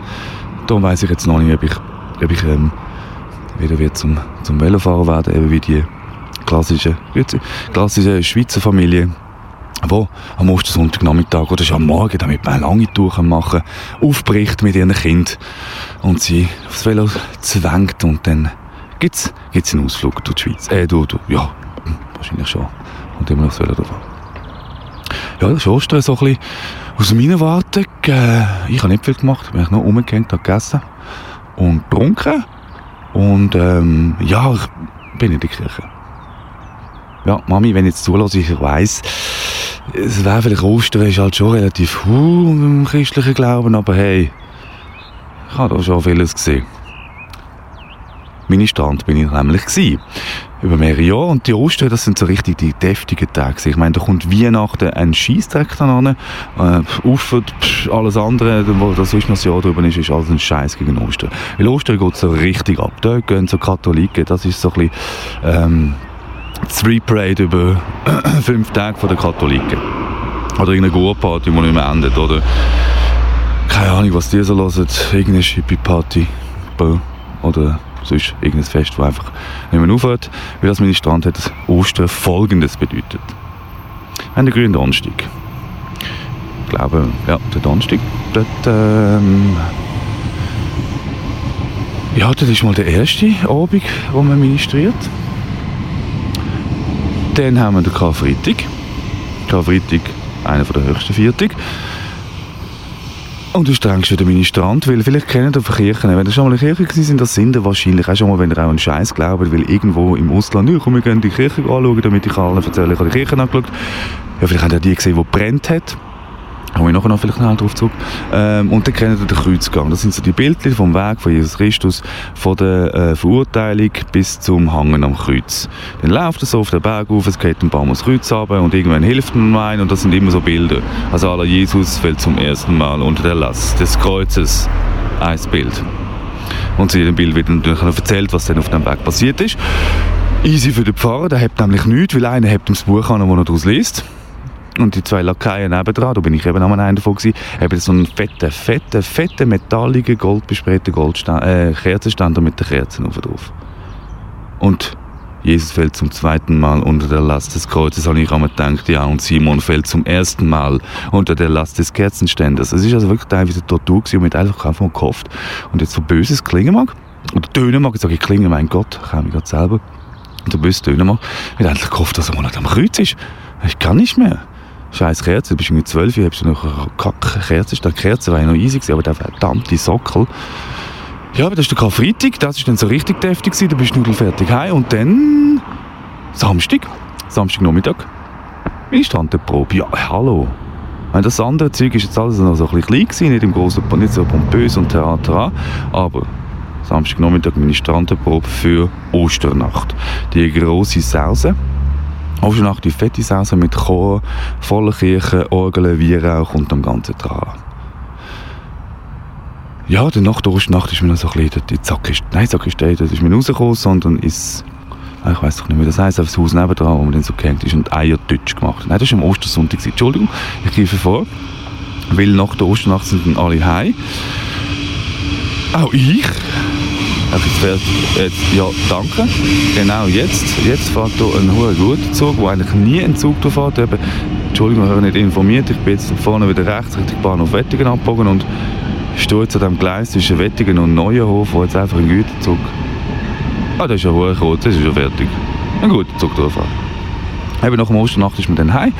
A: darum weiss ich jetzt noch nicht, ob ich, ob ich ähm, wieder wird zum, zum Velofahrer werden, eben wie die klassische, klassische Schweizer Familie wo am Ostersonntagnachmittag oder schon am Morgen, damit man lange Tour machen kann, aufbricht mit ihren Kind und sie aufs Velo zwängt und dann gibt's gibt's einen Ausflug durch die Schweiz. Äh, du, du, ja, wahrscheinlich schon. Und immer noch aufs Velo drauf. Ja, das ist Ostern so ein bisschen aus meiner Warte. Äh, ich habe nicht viel gemacht, ich bin nur umgehängt, habe gegessen und getrunken. Und ähm, ja, ich bin in der Kirche. Ja, Mami, wenn ich jetzt zulasse, ich weiss, es wäre vielleicht Ostern ist halt schon relativ hu im christlichen Glauben, aber hey, ich habe da schon vieles gesehen. Ministrant bin ich nämlich gewesen. Über mehrere Jahre. Und die Ostern, das sind so richtig die deftigen Tage. Ich meine, da kommt Weihnachten ein Scheissdreck dann an. Äh, Uffert, alles andere, wo das sonst noch das Jahr drüber ist, ist alles ein Scheiß gegen Ostern. Weil Ostern geht so richtig ab. Da gehen so Katholiken, das ist so ein bisschen, ähm, Street Parade über fünf Tage den Katholiken. Oder irgendeine Gurparty, die nicht mehr endet. Oder keine Ahnung, was die so hören. Irgendeine Hippie-Party. Oder sonst irgendein Fest, das einfach nicht mehr aufhört. Weil das Ministrant hat das Ostern folgendes bedeutet. Wir haben den grünen Donnerstag. Ich glaube, ja, der Donnerstag. Dort, ähm, ja, das ist mal der erste Abend, wo man ministriert. Dann haben wir den Karfreitag. Karfreitag, einer der höchsten Viertag. Und du strengst wieder Ministrant, weil vielleicht kennen von Kirchen, wenn ihr schon mal in Kirche sind, das sind ihr wahrscheinlich auch schon mal, wenn ihr auch einen Scheiß glaubt, weil irgendwo im Ausland, komm, wir gehen die Kirche anschauen, damit ich allen erzähle, ich habe die Kirche angeschaut. Ja, vielleicht habt ihr die gesehen, die brennt hat. Komme ich nachher noch vielleicht schnell darauf zurück. Ähm, und dann kennen wir den Kreuzgang. Das sind so die Bildchen vom Weg von Jesus Christus, von der äh, Verurteilung bis zum Hangen am Kreuz. Dann läuft er so auf den Berg auf, es geht ein paar Mal das Kreuz runter und irgendwann hilft ihm ein und das sind immer so Bilder. Also aller Jesus fällt zum ersten Mal unter der Last des Kreuzes. Ein Bild. Und zu jedem Bild wird natürlich noch erzählt, was dann auf dem Weg passiert ist. Easy für den Pfarrer, der hat nämlich nichts, weil einer hat ihm das Buch an, das er daraus liest. Und die zwei Lakaien nebendran, da bin ich eben an einem davon haben so einen fetten, fetten, fetten, metalligen, goldbesprayten Goldstand, äh, Kerzenständer mit den Kerzen drauf. Und Jesus fällt zum zweiten Mal unter der Last des Kreuzes, habe ich einmal gedacht, ja, und Simon fällt zum ersten Mal unter der Last des Kerzenständers. Es ist also wirklich teilweise Tortur gewesen und mit einfach einfach gehofft. Und jetzt so böses klingen mag, oder tönen mag, ich sage ich klinge, mein Gott, ich mich gerade selber, und so böses tönen mag, ich habe eigentlich gehofft, dass er mal am Kreuz ist. Ich kann nicht mehr scheiß Kerze, du bist irgendwie zwölf, hast du noch eine Kack-Kerze, die Kerze war ja noch easy aber der verdammte Sockel. Ja, aber das ist der Karfreitag, das ist dann so richtig deftig du bist nudelfertig heim und dann Samstag, Samstagnachmittag, Ministrantenprobe, ja, hallo. Meine, das andere Zeug ist jetzt alles noch so ein klein gewesen, nicht im großen, nicht so pompös und Theater aber Samstagnachmittag Ministrantenprobe für Osternacht. Die grosse Sause auch schon nach die fette Sause mit Chor, voller Kirche, Orgeln, Weihrauch und dem ganzen dran. Ja, dann nach der Ostnacht ist mir noch so ein bisschen die Sackistei, nein, Sackistei, das ist mir rausgekommen, sondern ist, ah, ich weiß doch nicht, wie das heisst, auf das Haus nebendran, wo man dann so gehängt ist und Eiertütsch gemacht. Nein, das war am Ostersonntag. Entschuldigung, ich greife vor, weil nach der Osternacht sind dann alle heim. Auch ich. Jetzt fährt, jetzt, ja, danke. Genau, jetzt, jetzt fährt hier ein hoher guter Zug, wo eigentlich nie ein Zug fährt. Eben, Entschuldigung, ich habe nicht informiert. Ich bin jetzt vorne wieder rechts Richtung Bahnhof Wettingen abgebogen und stehe jetzt an dem Gleis zwischen Wettingen und Neuenhof, wo jetzt einfach ein Güterzug... Ah, das ist ja hoch rot, das ist ja fertig. Ein guter Zug durchfahren. Eben nach dem Osternacht ist man dann heim.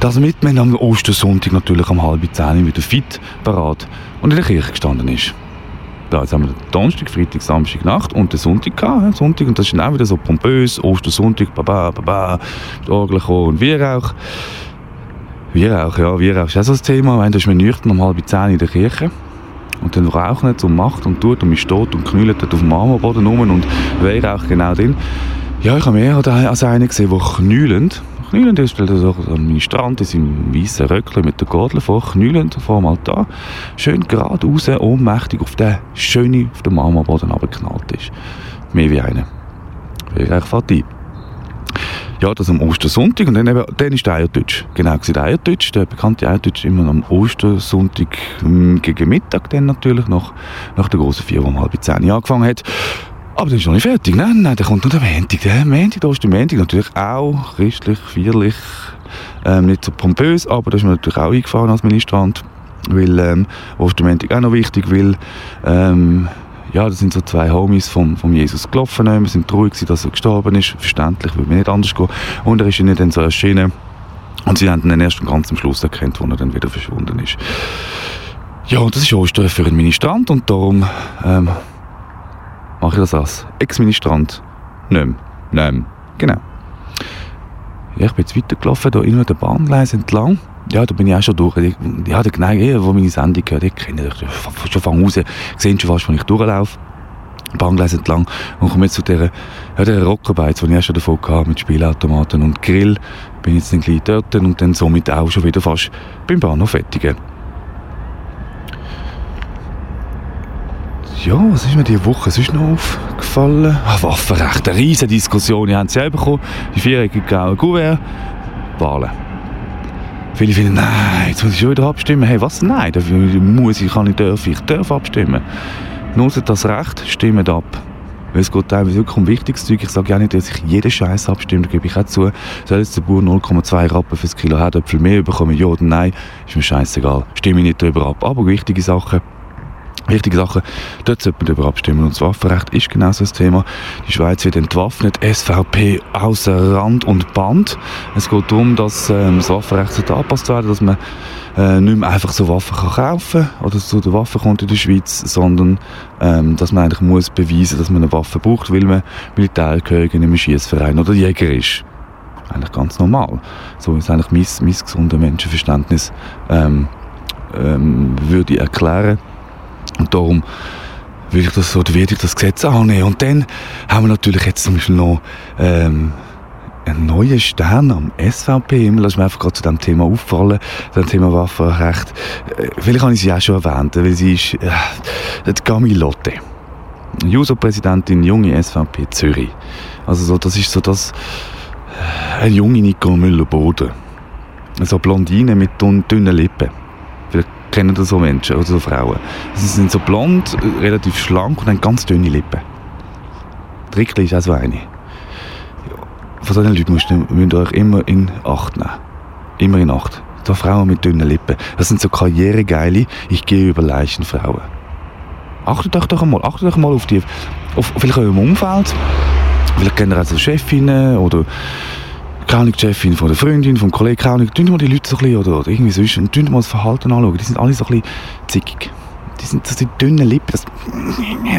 A: Das mit man am Ostersonntag natürlich um halb zehn wieder fit, parat und in der Kirche gestanden ist da. Jetzt haben wir Donnerstag, Freitag, Samstag Nacht und den Sonntag gehabt. Sonntag, und das ist dann auch wieder so pompös. Ostersonntag, baba, baba, die Orgel und Weihrauch. Weihrauch, ja, Weihrauch ist auch so ein Thema. Wenn, da ist man nüchtern um halb zehn in der Kirche. Und dann raucht nicht und macht und tut und man steht und knüllt auf dem Marmorboden rum und Weihrauch genau drin. Ja, ich habe mehr als einen gesehen, der knüllend knüllend ist, stellt er sich an meinen Strand in seinem weißen Röckchen mit der Gordel vor, knüllend vor dem Altar, schön geradeaus, ohnmächtig auf den schönen, auf den Marmorboden abgeknallt ist. Mehr wie einer. Vielleicht fährt ein. Ja, das am Ostersonntag und dann, eben, dann ist der Eiertütsch. Genau, der Eiertütsch, der bekannte Eiertütsch immer am Ostersonntag hm, gegen Mittag dann natürlich, nach, nach der großen Vier, die um halb zehn angefangen hat. Aber der ist noch nicht fertig. Nein, nein, der kommt noch der Montag. Der Montag, da ist der Montag natürlich auch christlich, feierlich, ähm, nicht so pompös, aber da ist mir natürlich auch eingefahren als Ministrant, weil ähm, Ostermontag auch noch wichtig, weil ähm, ja, das sind so zwei Homies vom, vom Jesus gelaufen. Wir sind traurig, dass er gestorben ist. Verständlich, würde mir nicht anders gehen. Und er ist ihnen dann so erschienen. Und sie haben ihn erst ganz am Schluss erkannt, wo er dann wieder verschwunden ist. Ja, und das ist Ostern für einen Ministrant und darum ähm, mache ich das als Ex-Ministrant nicht mehr. Nicht mehr. Genau. Ja, ich bin jetzt weitergelaufen, hier in der Bahngleis entlang. Ja, da bin ich auch schon durch. Ja, der Gnei, wo meine Sendung gehört, ich kenne ich schon von raus. Sehen schon fast, wenn ich durchlaufe. Bahngleis entlang und komme jetzt zu dieser, ja, dieser Rockerbeiz, die ich auch schon davon hatte, mit Spielautomaten und Grill. Bin jetzt dann gleich dort und dann somit auch schon wieder fast beim Bahnhof Fettigen. Ja, was ist mir diese Woche sonst noch aufgefallen? Ah, Waffenrecht, eine riesige Diskussion. Habt es ja bekommen, die viereckige graue Gouverne, Wahlen. Viele finden, nein, jetzt muss ich schon wieder abstimmen. Hey, was? Nein, dafür muss ich, kann ich, darf ich, darf abstimmen. Nutzt das Recht, stimmt ab. Weil es geht teilweise wirklich um wichtiges Zeug. Ich sage ja nicht, dass ich jeden Scheiß abstimme, gebe ich auch zu. Soll jetzt der Bauer 0,2 Rappen für das Kilo Herdöpfel mehr bekommen, ja oder nein, ist mir scheißegal. Stimme ich nicht darüber ab. Aber wichtige Sachen, wichtige Sachen, dort sollte man darüber abstimmen. Und das Waffenrecht ist genau so ein Thema. Die Schweiz wird entwaffnet, SVP außer Rand und Band. Es geht darum, dass ähm, das Waffenrecht angepasst werden dass man äh, nicht mehr einfach so Waffen kann kaufen oder zu der Waffe kommt in der Schweiz, sondern ähm, dass man eigentlich muss beweisen, dass man eine Waffe braucht, weil man Militärangehöriger in einem Schießverein oder Jäger ist. Eigentlich ganz normal. So ist eigentlich mein, mein gesundes Menschenverständnis ähm, ähm, würde erklären. Und darum will ich das werde ich das Gesetz annehmen. Und dann haben wir natürlich jetzt zum Beispiel noch ähm, einen neuen Stern am SVP-Himmel. Lass mir einfach gerade zu diesem Thema auffallen, dem Thema Waffenrecht. Äh, vielleicht habe ich sie auch schon erwähnt, weil sie ist äh, die Gamilotte. JUSO-Präsidentin, junge SVP Zürich. Also so, das ist so das, äh, eine junge Nico Müller-Boden. So Blondine mit dünnen Lippen. Vielleicht kennen so Menschen oder so Frauen. Sie sind so blond, relativ schlank und haben ganz dünne Lippen. Trickli ist auch so eine. Von solchen Leuten müsst ihr, müsst ihr euch immer in Acht nehmen. Immer in Acht. Da Frauen mit dünnen Lippen. Das sind so karrieregeile, ich gehe über Leichen Frauen. Achtet euch doch einmal, achtet euch mal auf die, auf vielleicht eurem Umfeld. Vielleicht kennt ihr also Chefinnen oder keine die Chefin von der Freundin, vom Kollegen, keine Ahnung, mal die Leute so ein bisschen oder, oder irgendwie sonst und mal das Verhalten anschauen. Die sind alle so ein bisschen zickig. Die sind so die dünnen Lippen. Das,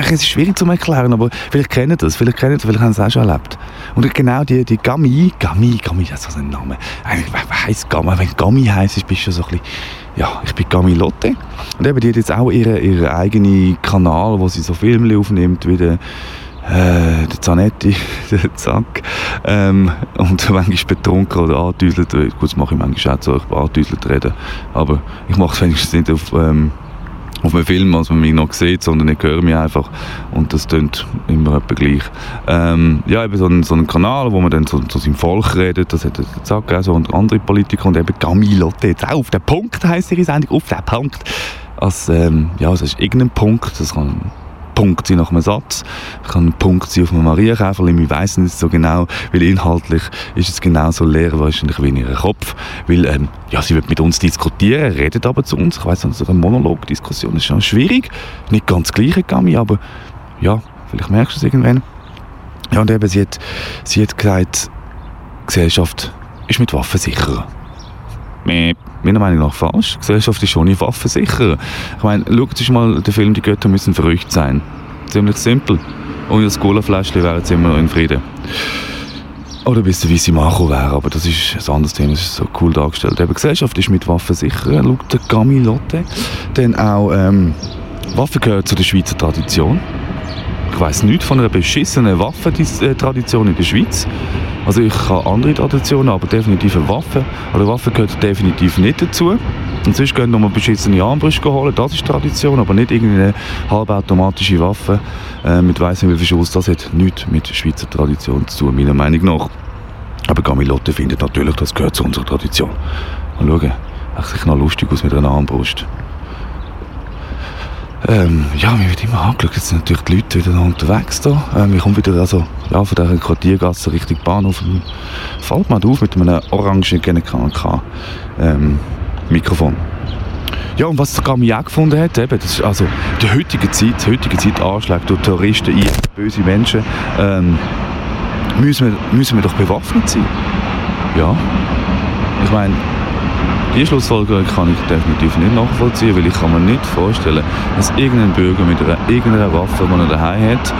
A: es ist schwierig zu erklären, aber vielleicht kennen das, vielleicht kennen das, vielleicht haben sie es auch schon erlebt. Und genau die, die Gami, Gami, Gami, das ist so ein Name. Eigentlich, heisst Gami? Wenn Gami heisst, bist du so ein bisschen, ja, ich bin Gami Lotte. Und eben, die hat jetzt auch ihren ihre eigenen Kanal, wo sie so Filme aufnimmt, wie der äh, der Zanetti, der Zack, ähm, und manchmal betrunken oder angedüselt, gut, das mache ich manchmal auch so, ich angedüselt reden, aber ich mache es wenigstens nicht auf, ähm, auf einem Film, als man mich noch sieht, sondern ich höre mich einfach. Und das klingt immer etwa gleich. Ähm, ja, eben so ein, so ein Kanal, wo man dann zu, zu seinem Volk redet, das hat der Zack auch so und andere Politiker. Und eben Camillotte jetzt auch auf den Punkt heisst ihre Sendung, auf den Punkt. Als, ähm, ja, das ist irgendein Punkt, das kann Punkt sein nach einem Satz, ich kann ein Punkt sein auf einem Marienkäferli, wir weiss nicht so genau, weil inhaltlich ist es genauso leer wahrscheinlich wie in ihrem Kopf, weil ähm, ja, sie wird mit uns diskutieren, redet aber zu uns, ich weiss nicht, so eine Monologdiskussion ist schon schwierig, nicht ganz gleiche Gami, aber ja, vielleicht merkst du es irgendwann. Ja, und eben, sie hat, sie hat gesagt, Gesellschaft ist mit Waffen sicherer. Meiner Meinung nach falsch. Die Gesellschaft ist ohne Waffen sicher. Ich meine, schaut euch mal den Film «Die Götter müssen verrückt sein». Ziemlich simpel. Ohne das Cola-Fläschchen wären sie immer noch in Frieden. Oder bis der weiße Macho wäre, aber das ist ein anderes Thema, das ist so cool dargestellt. Die Gesellschaft ist mit Waffen sicher, schaut der Gamilotte. Dann auch, ähm, Waffen gehören zu der Schweizer Tradition. Ich weiss nichts von einer beschissenen Waffentradition in der Schweiz. Also ich habe andere Traditionen, aber definitiv eine Waffe. Oder Waffe gehört definitiv nicht dazu. Und sonst gehen nochmal beschissene Armbrüste holen, das ist Tradition, aber nicht irgendeine halbautomatische Waffe äh, mit weiss nicht wie viel Schuss. Das hat nichts mit Schweizer Tradition zu tun, meiner Meinung nach. Aber Gamilotte findet natürlich, das gehört zu unserer Tradition. Mal schauen, sieht noch lustig aus mit einer Armbrust. Ähm, ja, mir wird immer angeschaut. Jetzt sind natürlich die Leute wieder unterwegs da. Ähm, ich komme wieder also, ja, von dieser Quartiergasse Richtung Bahnhof. Fällt mir auf mit einem orangen KNK ähm, Mikrofon. Ja, und was der Gami auch gefunden hat, eben, das ist also die heutige Zeit, die heutige Zeit Anschläge durch Terroristen, ein, böse Menschen, ähm, müssen, wir, müssen wir doch bewaffnet sein. Ja. Ich meine, die Schlussfolgerung kann ich definitiv nicht nachvollziehen, weil ich kann mir nicht vorstellen, dass irgendein Bürger mit einer, irgendeiner Waffe, die er daheim hat,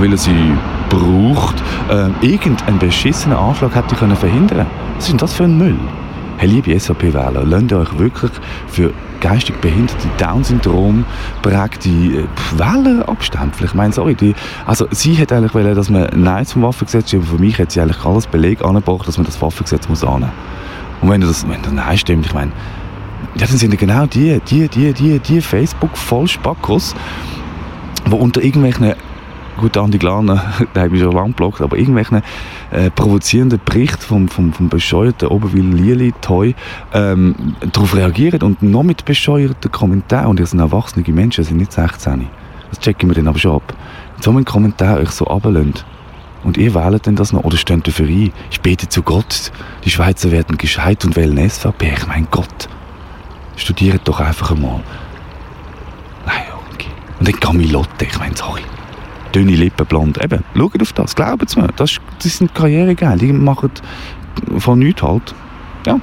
A: weil er sie braucht, äh, irgendeinen beschissenen Anschlag hätte können verhindern. Was ist denn das für ein Müll? Hey, liebe SAP-Wähler, lasst euch wirklich für geistig behinderte, Down-Syndrom prägte äh, Wähler abstempeln. Ich meine, sorry, die, also sie hat eigentlich wollen, dass man Nein zum Waffengesetz schreibt. Für mich hat sie eigentlich alles Beleg angebracht, dass man das Waffengesetz muss annehmen und wenn das, wenn das Nein stimmt, ich meine, ja, dann sind ja genau die, die, die, die, die Facebook-Vollspackos, die unter irgendwelchen, gut, Andi Glaner, der hat mich schon lange geblockt, aber irgendwelchen äh, provozierenden Berichten vom, vom, vom bescheuerten Oberwil Lili Toy ähm, darauf reagieren und noch mit bescheuerten Kommentaren, und ihr sind erwachsene Menschen, sind nicht 16, das checken wir dann aber schon ab, mit so einem Kommentar euch so runterlassen, und ihr wählt denn das noch? Oder steht dafür ein? Ich bete zu Gott. Die Schweizer werden gescheit und wählen SVP. Ich mein Gott. Studiert doch einfach einmal. Nein, okay. Und dann Camilotte. Ich meine, sorry. Dünne Lippen, blond. Eben, schaut auf das. Glauben Sie mir. Das, das sind Karrieregeil. Die machen von nichts halt. Ja.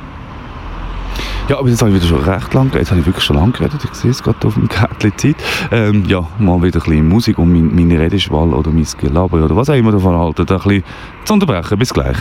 A: Ja, aber jetzt habe ich wieder schon recht lang geredet. Jetzt habe ich wirklich schon lange geredet. Ich sehe es gerade auf dem Kärtchen Zeit. Ähm, ja, mal wieder ein bisschen Musik und mein, meine Redeschwall oder mein Gelaber oder was auch immer davon halten, ein bisschen zu unterbrechen. Bis gleich.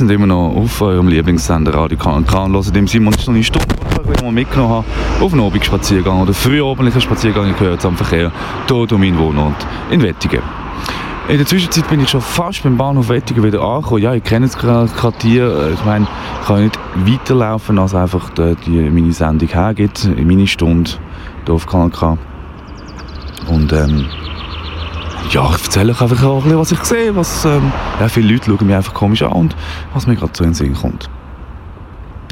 A: Seid immer noch auf eurem Lieblingssender Radio Kanal hört dem Simon ist noch eine Stunde, die mal mitgenommen habe, auf einen Abendspaziergang oder frühabendlichen Spaziergang gehört am Verkehr, hier durch meinen Wohnort in Wettigen. In der Zwischenzeit bin ich schon fast beim Bahnhof Wettigen wieder angekommen. Ja, ich kenne das Quartier. Ich meine, ich kann nicht weiterlaufen, als einfach die, die meine Sendung hergibt, in meine Stunde hier auf Kanal. Und ähm, ja, ich erzähle euch einfach auch ein bisschen, was ich sehe. Was, ähm, ja, viele Leute schauen mich einfach komisch an und was mir gerade so in den Sinn kommt.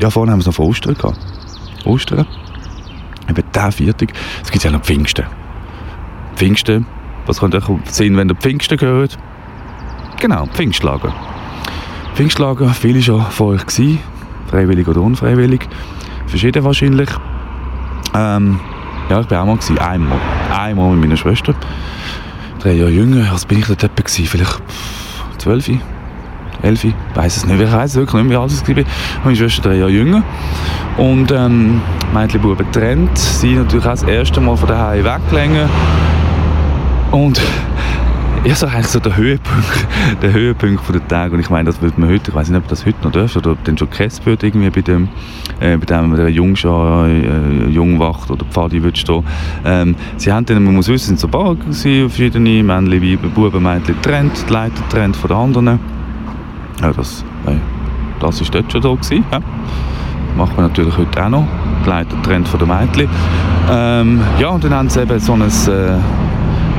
A: Ja, vorne haben wir es noch von Ostern gehabt. Ostern. Eben der Viertag. Es gibt ja noch Pfingsten. Pfingsten. Was könnte euch sehen, wenn ihr Pfingsten gehört? Genau, Pfingstlager. Pfingstlager, viele schon vor euch gewesen. Freiwillig oder unfreiwillig. Verschieden wahrscheinlich. Ähm, ja, ich bin auch mal gewesen. Einmal. Einmal mit meiner Schwester drei Jahre jünger, als bin ich dort etwa gewesen, vielleicht zwölf, elf, ich weiß es nicht, ich weiß wirklich nicht, wie alt ich war. Meine Schwester drei Jahre jünger. Und ähm, Mädchen Buben getrennt, sie natürlich auch das erste Mal von daheim weggegangen und ja, so eigentlich so der Höhepunkt, der Höhepunkt von der Tag und ich meine, das würde man heute, ich weiß nicht, ob das heute noch darf oder ob dann schon gekäst wird irgendwie bei dem, äh, bei dem der Jungschar, äh, Jungwacht oder Pfadi wird stehen. Ähm, sie haben dann, man muss wissen, sind so Bar gewesen, verschiedene Männchen, Weiber, Buben, Mädchen getrennt, die Leiter getrennt von den anderen. Ja, das, äh, das ist dort schon da gewesen, ja. Macht man natürlich heute auch noch, die Leiter getrennt von den Mädchen. Ähm, ja, und dann haben sie eben so ein, äh,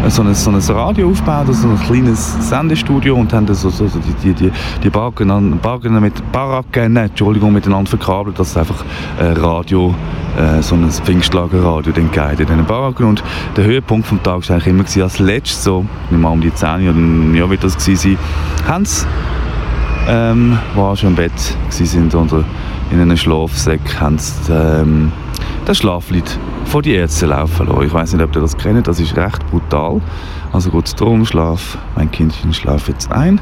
A: so ein, so ein Radio aufgebaut, also ein kleines Sendestudio und haben so, so, so die, die, die Barken, Barken mit Baracken, Entschuldigung, miteinander verkabelt, dass es einfach äh, Radio, äh, so ein Pfingstlagerradio dann in diesen Baracken und der Höhepunkt vom Tag war eigentlich immer gewesen, als letztes, so, mal um die 10 oder ja, wird das gewesen sein, haben sie, ähm, wo schon im Bett sind oder in einem Schlafsack, haben sie ähm, das Schlaflied von die Ärzte laufen lassen. Ich weiß nicht, ob ihr das kennt, das ist recht brutal. Also geht es darum, schlaf, mein Kindchen schlaf jetzt ein.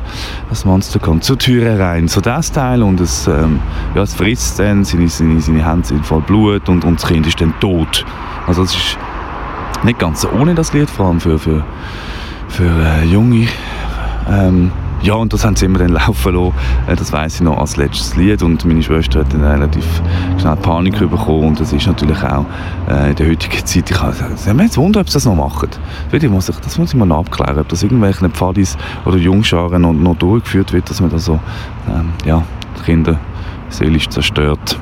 A: Das Monster kommt zur Tür rein, so das Teil und es, ähm, ja, es frisst dann, seine, seine, seine Hände sind voll Blut und, und das Kind ist dann tot. Also das ist nicht ganz so ohne das Lied, vor allem für, für, für äh, junge ähm, ja, und das haben sie immer dann laufen lassen. Äh, das weiss ich noch als letztes Lied. Und meine Schwester hat dann relativ schnell Panik bekommen. Und das ist natürlich auch äh, in der heutigen Zeit, ich habe mich jetzt wundern, ob sie das noch machen. Das muss ich, das muss ich mal abklären, ob das irgendwelchen Pfadis oder Jungscharen noch, noch durchgeführt wird, dass man da so, ähm, ja, die Kinder seelisch zerstört.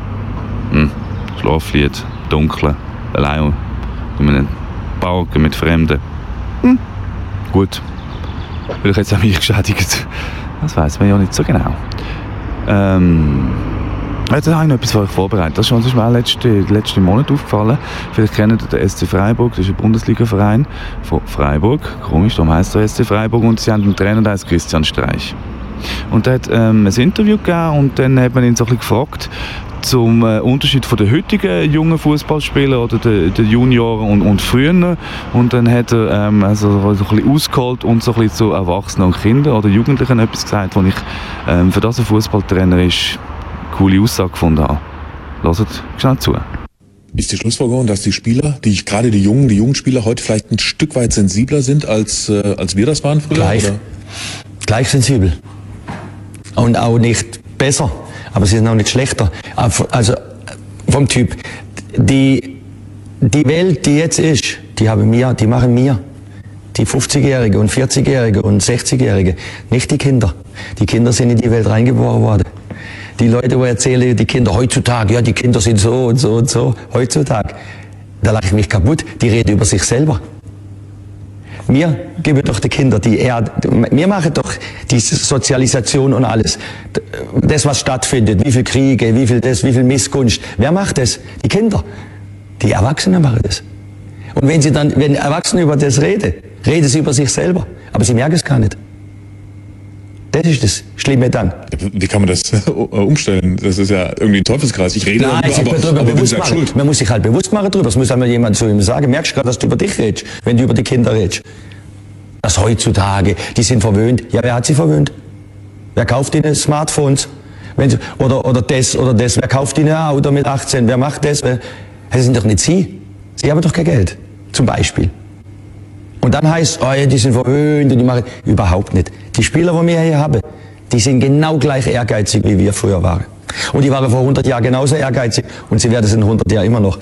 A: Hm. Schlaflied, dunkel, allein in einem Park mit Fremden. Hm. Gut. Vielleicht jetzt auch mich geschädigt. Das weiß man ja nicht so genau. Ähm, Jetzt habe ich noch etwas für euch vorbereitet. Das ist mir auch letzten letzte Monat aufgefallen. Vielleicht kennt ihr den SC Freiburg, das ist ein Bundesliga-Verein von Freiburg. Komisch, darum heisst der SC Freiburg. Und sie haben einen Trainer, der heißt Christian Streich. Und er hat ähm, ein Interview gegeben und dann hat man ihn so ein bisschen gefragt, zum äh, Unterschied von den heutigen jungen Fußballspielern oder den, den Junioren und, und früher. Und dann hat er ähm, also so ein bisschen ausgeholt und so ein bisschen zu Erwachsenen und Kindern oder Jugendlichen etwas gesagt, wo ich ähm, für das ein Fußballtrainer ist, eine coole Aussage gefunden habe. Hört schnell zu.
C: Ist die Schlussfolgerung, dass die Spieler, die gerade die jungen, die jungen Spieler heute vielleicht ein Stück weit sensibler sind, als, äh, als wir das waren früher?
D: Gleich.
C: Oder?
D: Gleich sensibel. Und auch nicht besser aber sie sind auch nicht schlechter. Also vom Typ. Die, die Welt, die jetzt ist, die haben mir, die machen mir. Die 50-Jährige und 40-Jährige und 60-Jährige, nicht die Kinder. Die Kinder sind in die Welt reingeboren worden. Die Leute, die erzählen, die Kinder heutzutage, ja, die Kinder sind so und so und so, heutzutage. Da lache ich mich kaputt. Die reden über sich selber. Wir geben doch den Kindern die Erde, wir machen doch die Sozialisation und alles. Das, was stattfindet, wie viel Kriege, wie viel das, wie viel Missgunst. Wer macht das? Die Kinder. Die Erwachsenen machen das. Und wenn sie dann, wenn Erwachsene über das reden, reden sie über sich selber. Aber sie merken es gar nicht. Das ist das Schlimme dann.
C: Wie kann man das umstellen? Das ist ja irgendwie ein Teufelskreis. Ich rede
D: Nein,
C: darüber, aber,
D: darüber
C: aber
D: bewusst machen.
C: schuld.
D: Man muss sich halt bewusst machen darüber. Das muss einmal jemand zu ihm sagen. Merkst du gerade, dass du über dich redest, wenn du über die Kinder redest? Das heutzutage, die sind verwöhnt. Ja, wer hat sie verwöhnt? Wer kauft ihnen Smartphones? Sie, oder, oder das oder das. Wer kauft ihnen ein Auto mit 18? Wer macht das? Wer, das sind doch nicht sie. Sie haben doch kein Geld. Zum Beispiel. Und dann heißt, oh die sind verwöhnt und die machen überhaupt nicht. Die Spieler, die wir hier haben, die sind genau gleich ehrgeizig, wie wir früher waren. Und die waren vor 100 Jahren genauso ehrgeizig und sie werden es in 100 Jahren immer noch.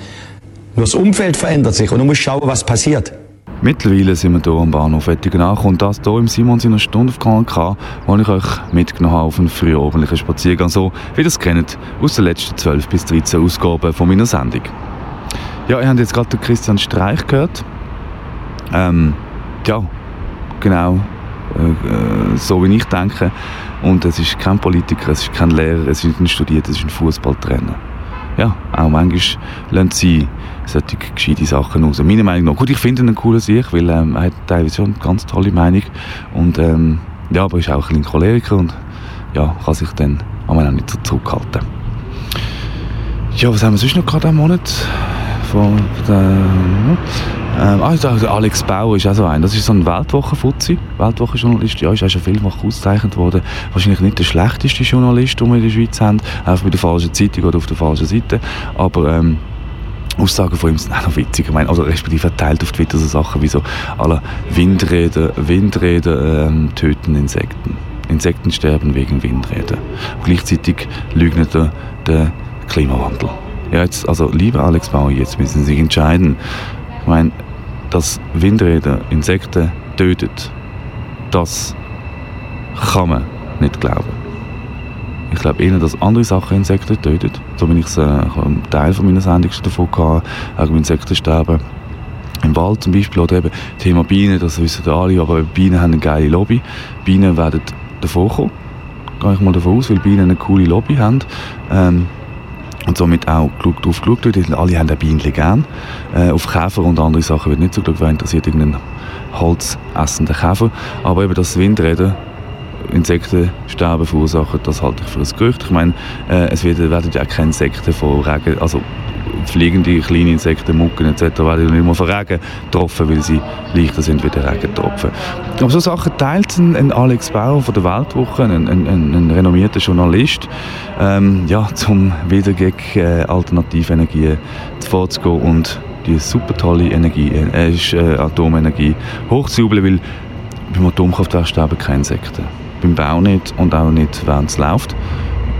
D: Nur das Umfeld verändert sich und du musst schauen, was passiert.
A: Mittlerweile sind wir hier am Bahnhof angekommen und das hier im Simon seiner Stunde auf Kanal K, wo ich euch mitgenommen habe auf einen frühabendlichen Spaziergang, so wie ihr es kennt aus den letzten 12 bis 13 Ausgaben von meiner Sendung. Ja, ihr habt jetzt gerade den Christian Streich gehört. Ähm, ja, genau äh, äh, so wie ich denke. Und es ist kein Politiker, es ist kein Lehrer, es ist ein Studierter, es ist ein Fußballtrainer. Ja, auch manchmal lassen sie solche gescheite Sachen raus. Meiner Meinung nach. Gut, ich finde ihn ein cooler Sieg, weil ähm, er hat teilweise schon eine ganz tolle Meinung. Und ähm, ja, aber ist auch ein bisschen Choleriker und ja, kann sich dann auch nicht so zurückhalten. Ja, was haben wir sonst noch gerade am Monat? Von der, ähm, ah, der Alex Bauer ist auch so ein. Das ist so ein Weltwochenfuzzi, Weltwochenjournalist. Ja, ist auch schon vielfach ausgezeichnet worden. Wahrscheinlich nicht der schlechteste Journalist, den wir in der Schweiz haben. Einfach bei der falschen Zeitung oder auf der falschen Seite. Aber ähm, Aussagen von ihm sind auch noch witzig. Ich meine, also respektive verteilt auf Twitter so Sachen wie so alle Windräder, Windräder ähm, töten Insekten. Insekten sterben wegen Windräder. Gleichzeitig leugnet er den Klimawandel. Ja, jetzt, also lieber Alex Bauer, jetzt müssen Sie sich entscheiden. Ich meine, dass Windräder Insekten tötet, das kann man nicht glauben. Ich glaube eher, dass andere Sachen Insekten töten. So bin ich es äh, einen Teil von meiner Sendung schon davon gehabt, auch Insekten sterben. Im Wald zum Beispiel, oder eben Thema Bienen, das wissen alle, aber Bienen haben eine geile Lobby. Bienen werden davor kommen. Gehe ich mal davon aus, weil Bienen eine coole Lobby haben. Ähm, und somit auch darauf geschaut wird. Alle haben auch Bienen gern. Äh, auf Käfer und andere Sachen wird nicht so geschaut, wer interessiert irgendeinen holzessenden Käfer. Aber eben das Windräder Insektensterben verursachen, das halte ich für ein Gerücht. Ich meine, äh, es wird, werden ja auch keine Insekten von Regen, also fliegende kleine Insekten, Mucken etc. werden nicht mehr von Regen getroffen, weil sie leichter sind wie der Regentropfen. Aber so Sachen teilt ein, ein Alex Bauer von der Weltwoche, ein, ein, ein, renommierter Journalist, ähm, ja, um wieder gegen äh, alternative Energien vorzugehen und die super tolle Energie, äh, äh, Atomenergie hochzujubeln, weil beim Atomkraftwerk sterben keine Insekten. Beim Bau nicht und auch nicht, während es läuft.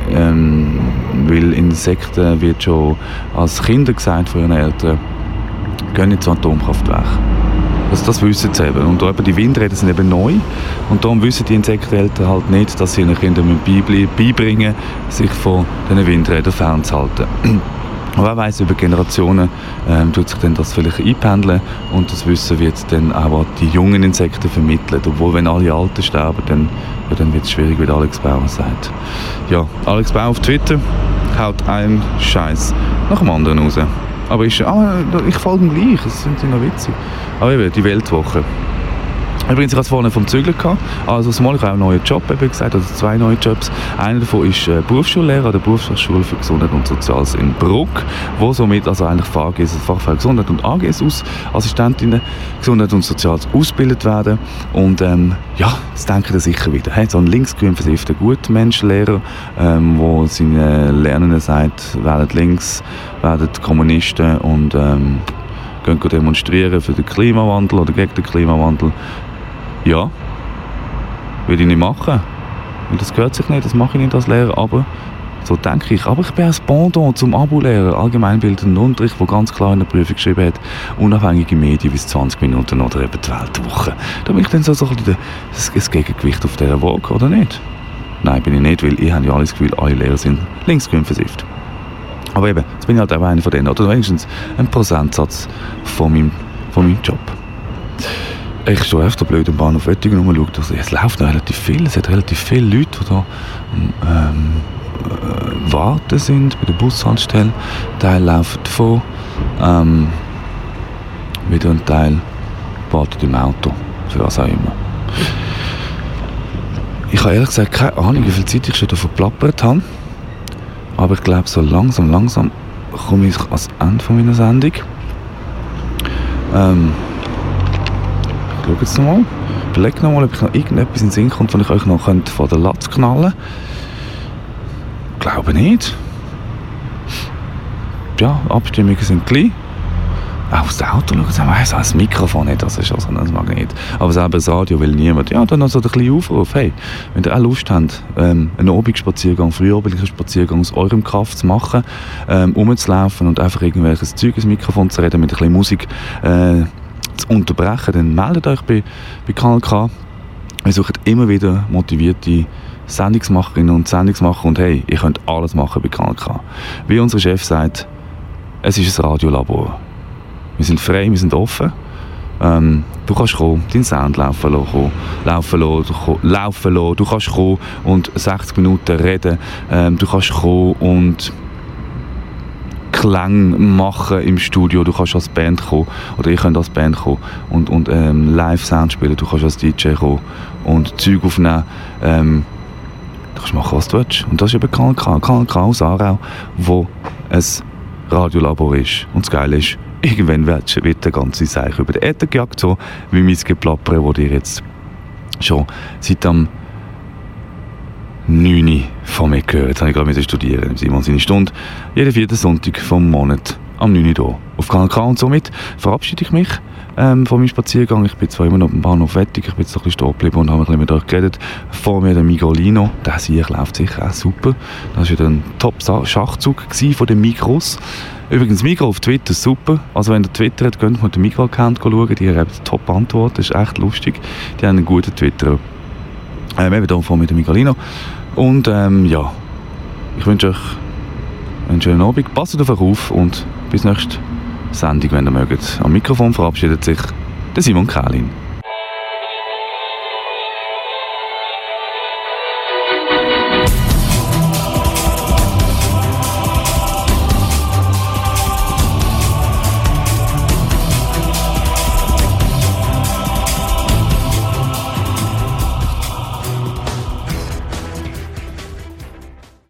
A: Ähm, weil Insekten wird schon als Kinder gesagt von ihren Eltern, gehen nicht zu Atomkraftwerken. Also das wissen sie eben. Und eben die Windräder sind eben neu. Und darum wissen die Insekteneltern halt nicht, dass sie ihren Kindern beibringen sich von diesen Windrädern fernzuhalten. Aber wer weiß über Generationen ähm, tut sich dann das vielleicht einpendeln und das Wissen wird dann auch die jungen Insekten vermittelt. Obwohl, wenn alle Alten sterben, dann, ja, dann wird es schwierig, wie Alex Bauer sagt. Ja, Alex Bauer auf Twitter haut einen Scheiß nach dem anderen raus. Aber ich, ah, ich folge ihm gleich, das sind noch witzig. Aber eben, die Weltwoche. Übrigens, ich es vorhin vom Zügeln gehabt. Also, zumal ich habe einen neuen Job eben gesagt, also zwei neue Jobs. Einer davon ist äh, Berufsschullehrer an der Berufsfachschule für Gesundheit und Soziales in Bruck, wo somit also eigentlich VGS, Fachfach Gesundheit und AGS aus Assistentinnen Gesundheit und Soziales ausgebildet werden. Und ähm, ja, das denken ihr sicher wieder. Hey, so ein linksgrün versiffter Gutmenschenlehrer, ähm, wo seinen Lernenden sagt, werden links, werden Kommunisten und ähm, gehen demonstrieren für den Klimawandel oder gegen den Klimawandel. Ja, würde ich nicht machen. Und das gehört sich nicht, das mache ich nicht als Lehrer, aber so denke ich. Aber ich bin ein Pendant zum Abo-Lehrer, allgemeinbildenden Unterricht, der ganz klar in der Prüfung geschrieben hat, unabhängige Medien bis 20 Minuten oder eben die Weltwoche. Da bin ich dann so, so ein bisschen das Gegengewicht auf dieser Waage, oder nicht? Nein, bin ich nicht, weil ich habe ja alles Gefühl, alle Lehrer sind linksgrün versifft. Aber eben, jetzt bin ich halt auch einer von denen, oder wenigstens ein Prozentsatz von meinem, von meinem Job. Ich stehe öfter blöd am Bahnhof Oettingen und schaue, es läuft noch relativ viel, es hat relativ viele Leute, die da ähm, äh, warten sind bei der Bushaltestelle. Teil laufen davon, ähm, wieder ein Teil wartet im Auto, für was auch immer. Ich habe ehrlich gesagt keine Ahnung, wie viel Zeit ich schon da verplappert habe. Aber ich glaube, so langsam, langsam komme ich ans Ende meiner Sendung. Ähm, ich schaue jetzt nochmal. Überlege nochmal, ob ich noch irgendetwas in den Sinn kommt, was ich euch noch von der Latz knallen könnte. Glaube nicht. Ja, Abstimmungen sind gleich. auch dem Auto schauen und sagen, weiss, das Mikrofon nicht, das ist also ein Magnet. Aber selber das Radio will niemand. Ja, dann also ein bisschen Aufruf, hey, wenn ihr auch Lust habt, ähm, einen Abendspaziergang, frühabendlichen Spaziergang aus eurem Kraft zu machen, ähm, rumzulaufen und einfach irgendwelches Zeug ins Mikrofon zu reden, mit ein bisschen Musik äh, zu unterbrechen, dann meldet euch bei, bei Kanal K. Wir suchen immer wieder motivierte Sendungsmacherinnen und Sendungsmacher und hey, ihr könnt alles machen bei Kanal K. Wie unser Chef sagt, es ist ein Radiolabor. Wir sind frei, wir sind offen. Ähm, du kannst kommen, deinen Sound laufen lassen, laufen lassen, laufen lassen. Du kannst kommen und 60 Minuten reden. Ähm, du kannst kommen und Klang machen im Studio. Du kannst als Band kommen oder ich könnte als Band kommen und, und ähm, Live-Sound spielen. Du kannst als DJ kommen und Zeug aufnehmen. Ähm, du kannst machen, was du willst. Und das ist eben Kanal K, Kanal K aus Aarau, wo ein Radiolabor ist. Und das Geile ist, irgendwann wird, der ganze Seich über den Äther gejagt, so wie mein Geplappern, das ihr jetzt schon seit am 9 von mir gehört. Jetzt habe ich gerade studieren, Simon seine Stunde. Jeden vierten Sonntag vom Monat am 9 Uhr hier auf Kanal K. Und somit verabschiede ich mich ähm, von meinem Spaziergang. Ich bin zwar immer noch am Bahnhof fertig, ich bin jetzt noch ein bisschen stehen geblieben und habe ein bisschen mit euch geredet. Vor mir der Migolino, der hier läuft sicher auch super. Das war wieder ein Top-Schachzug von den Mikros. Übrigens, Migros auf Twitter super. Also wenn ihr Twitter habt, könnt ihr mal den Migros-Account schauen. Die haben Top-Antworten, das ist echt lustig. Die haben einen guten Twitter. Ähm, eben hier vor mir der Migolino. Und ähm, ja, ich wünsche euch einen schönen Abend. Passt auf euch auf und bis nächste Sendung, wenn ihr mögt. Am Mikrofon verabschiedet sich der Simon Kählin.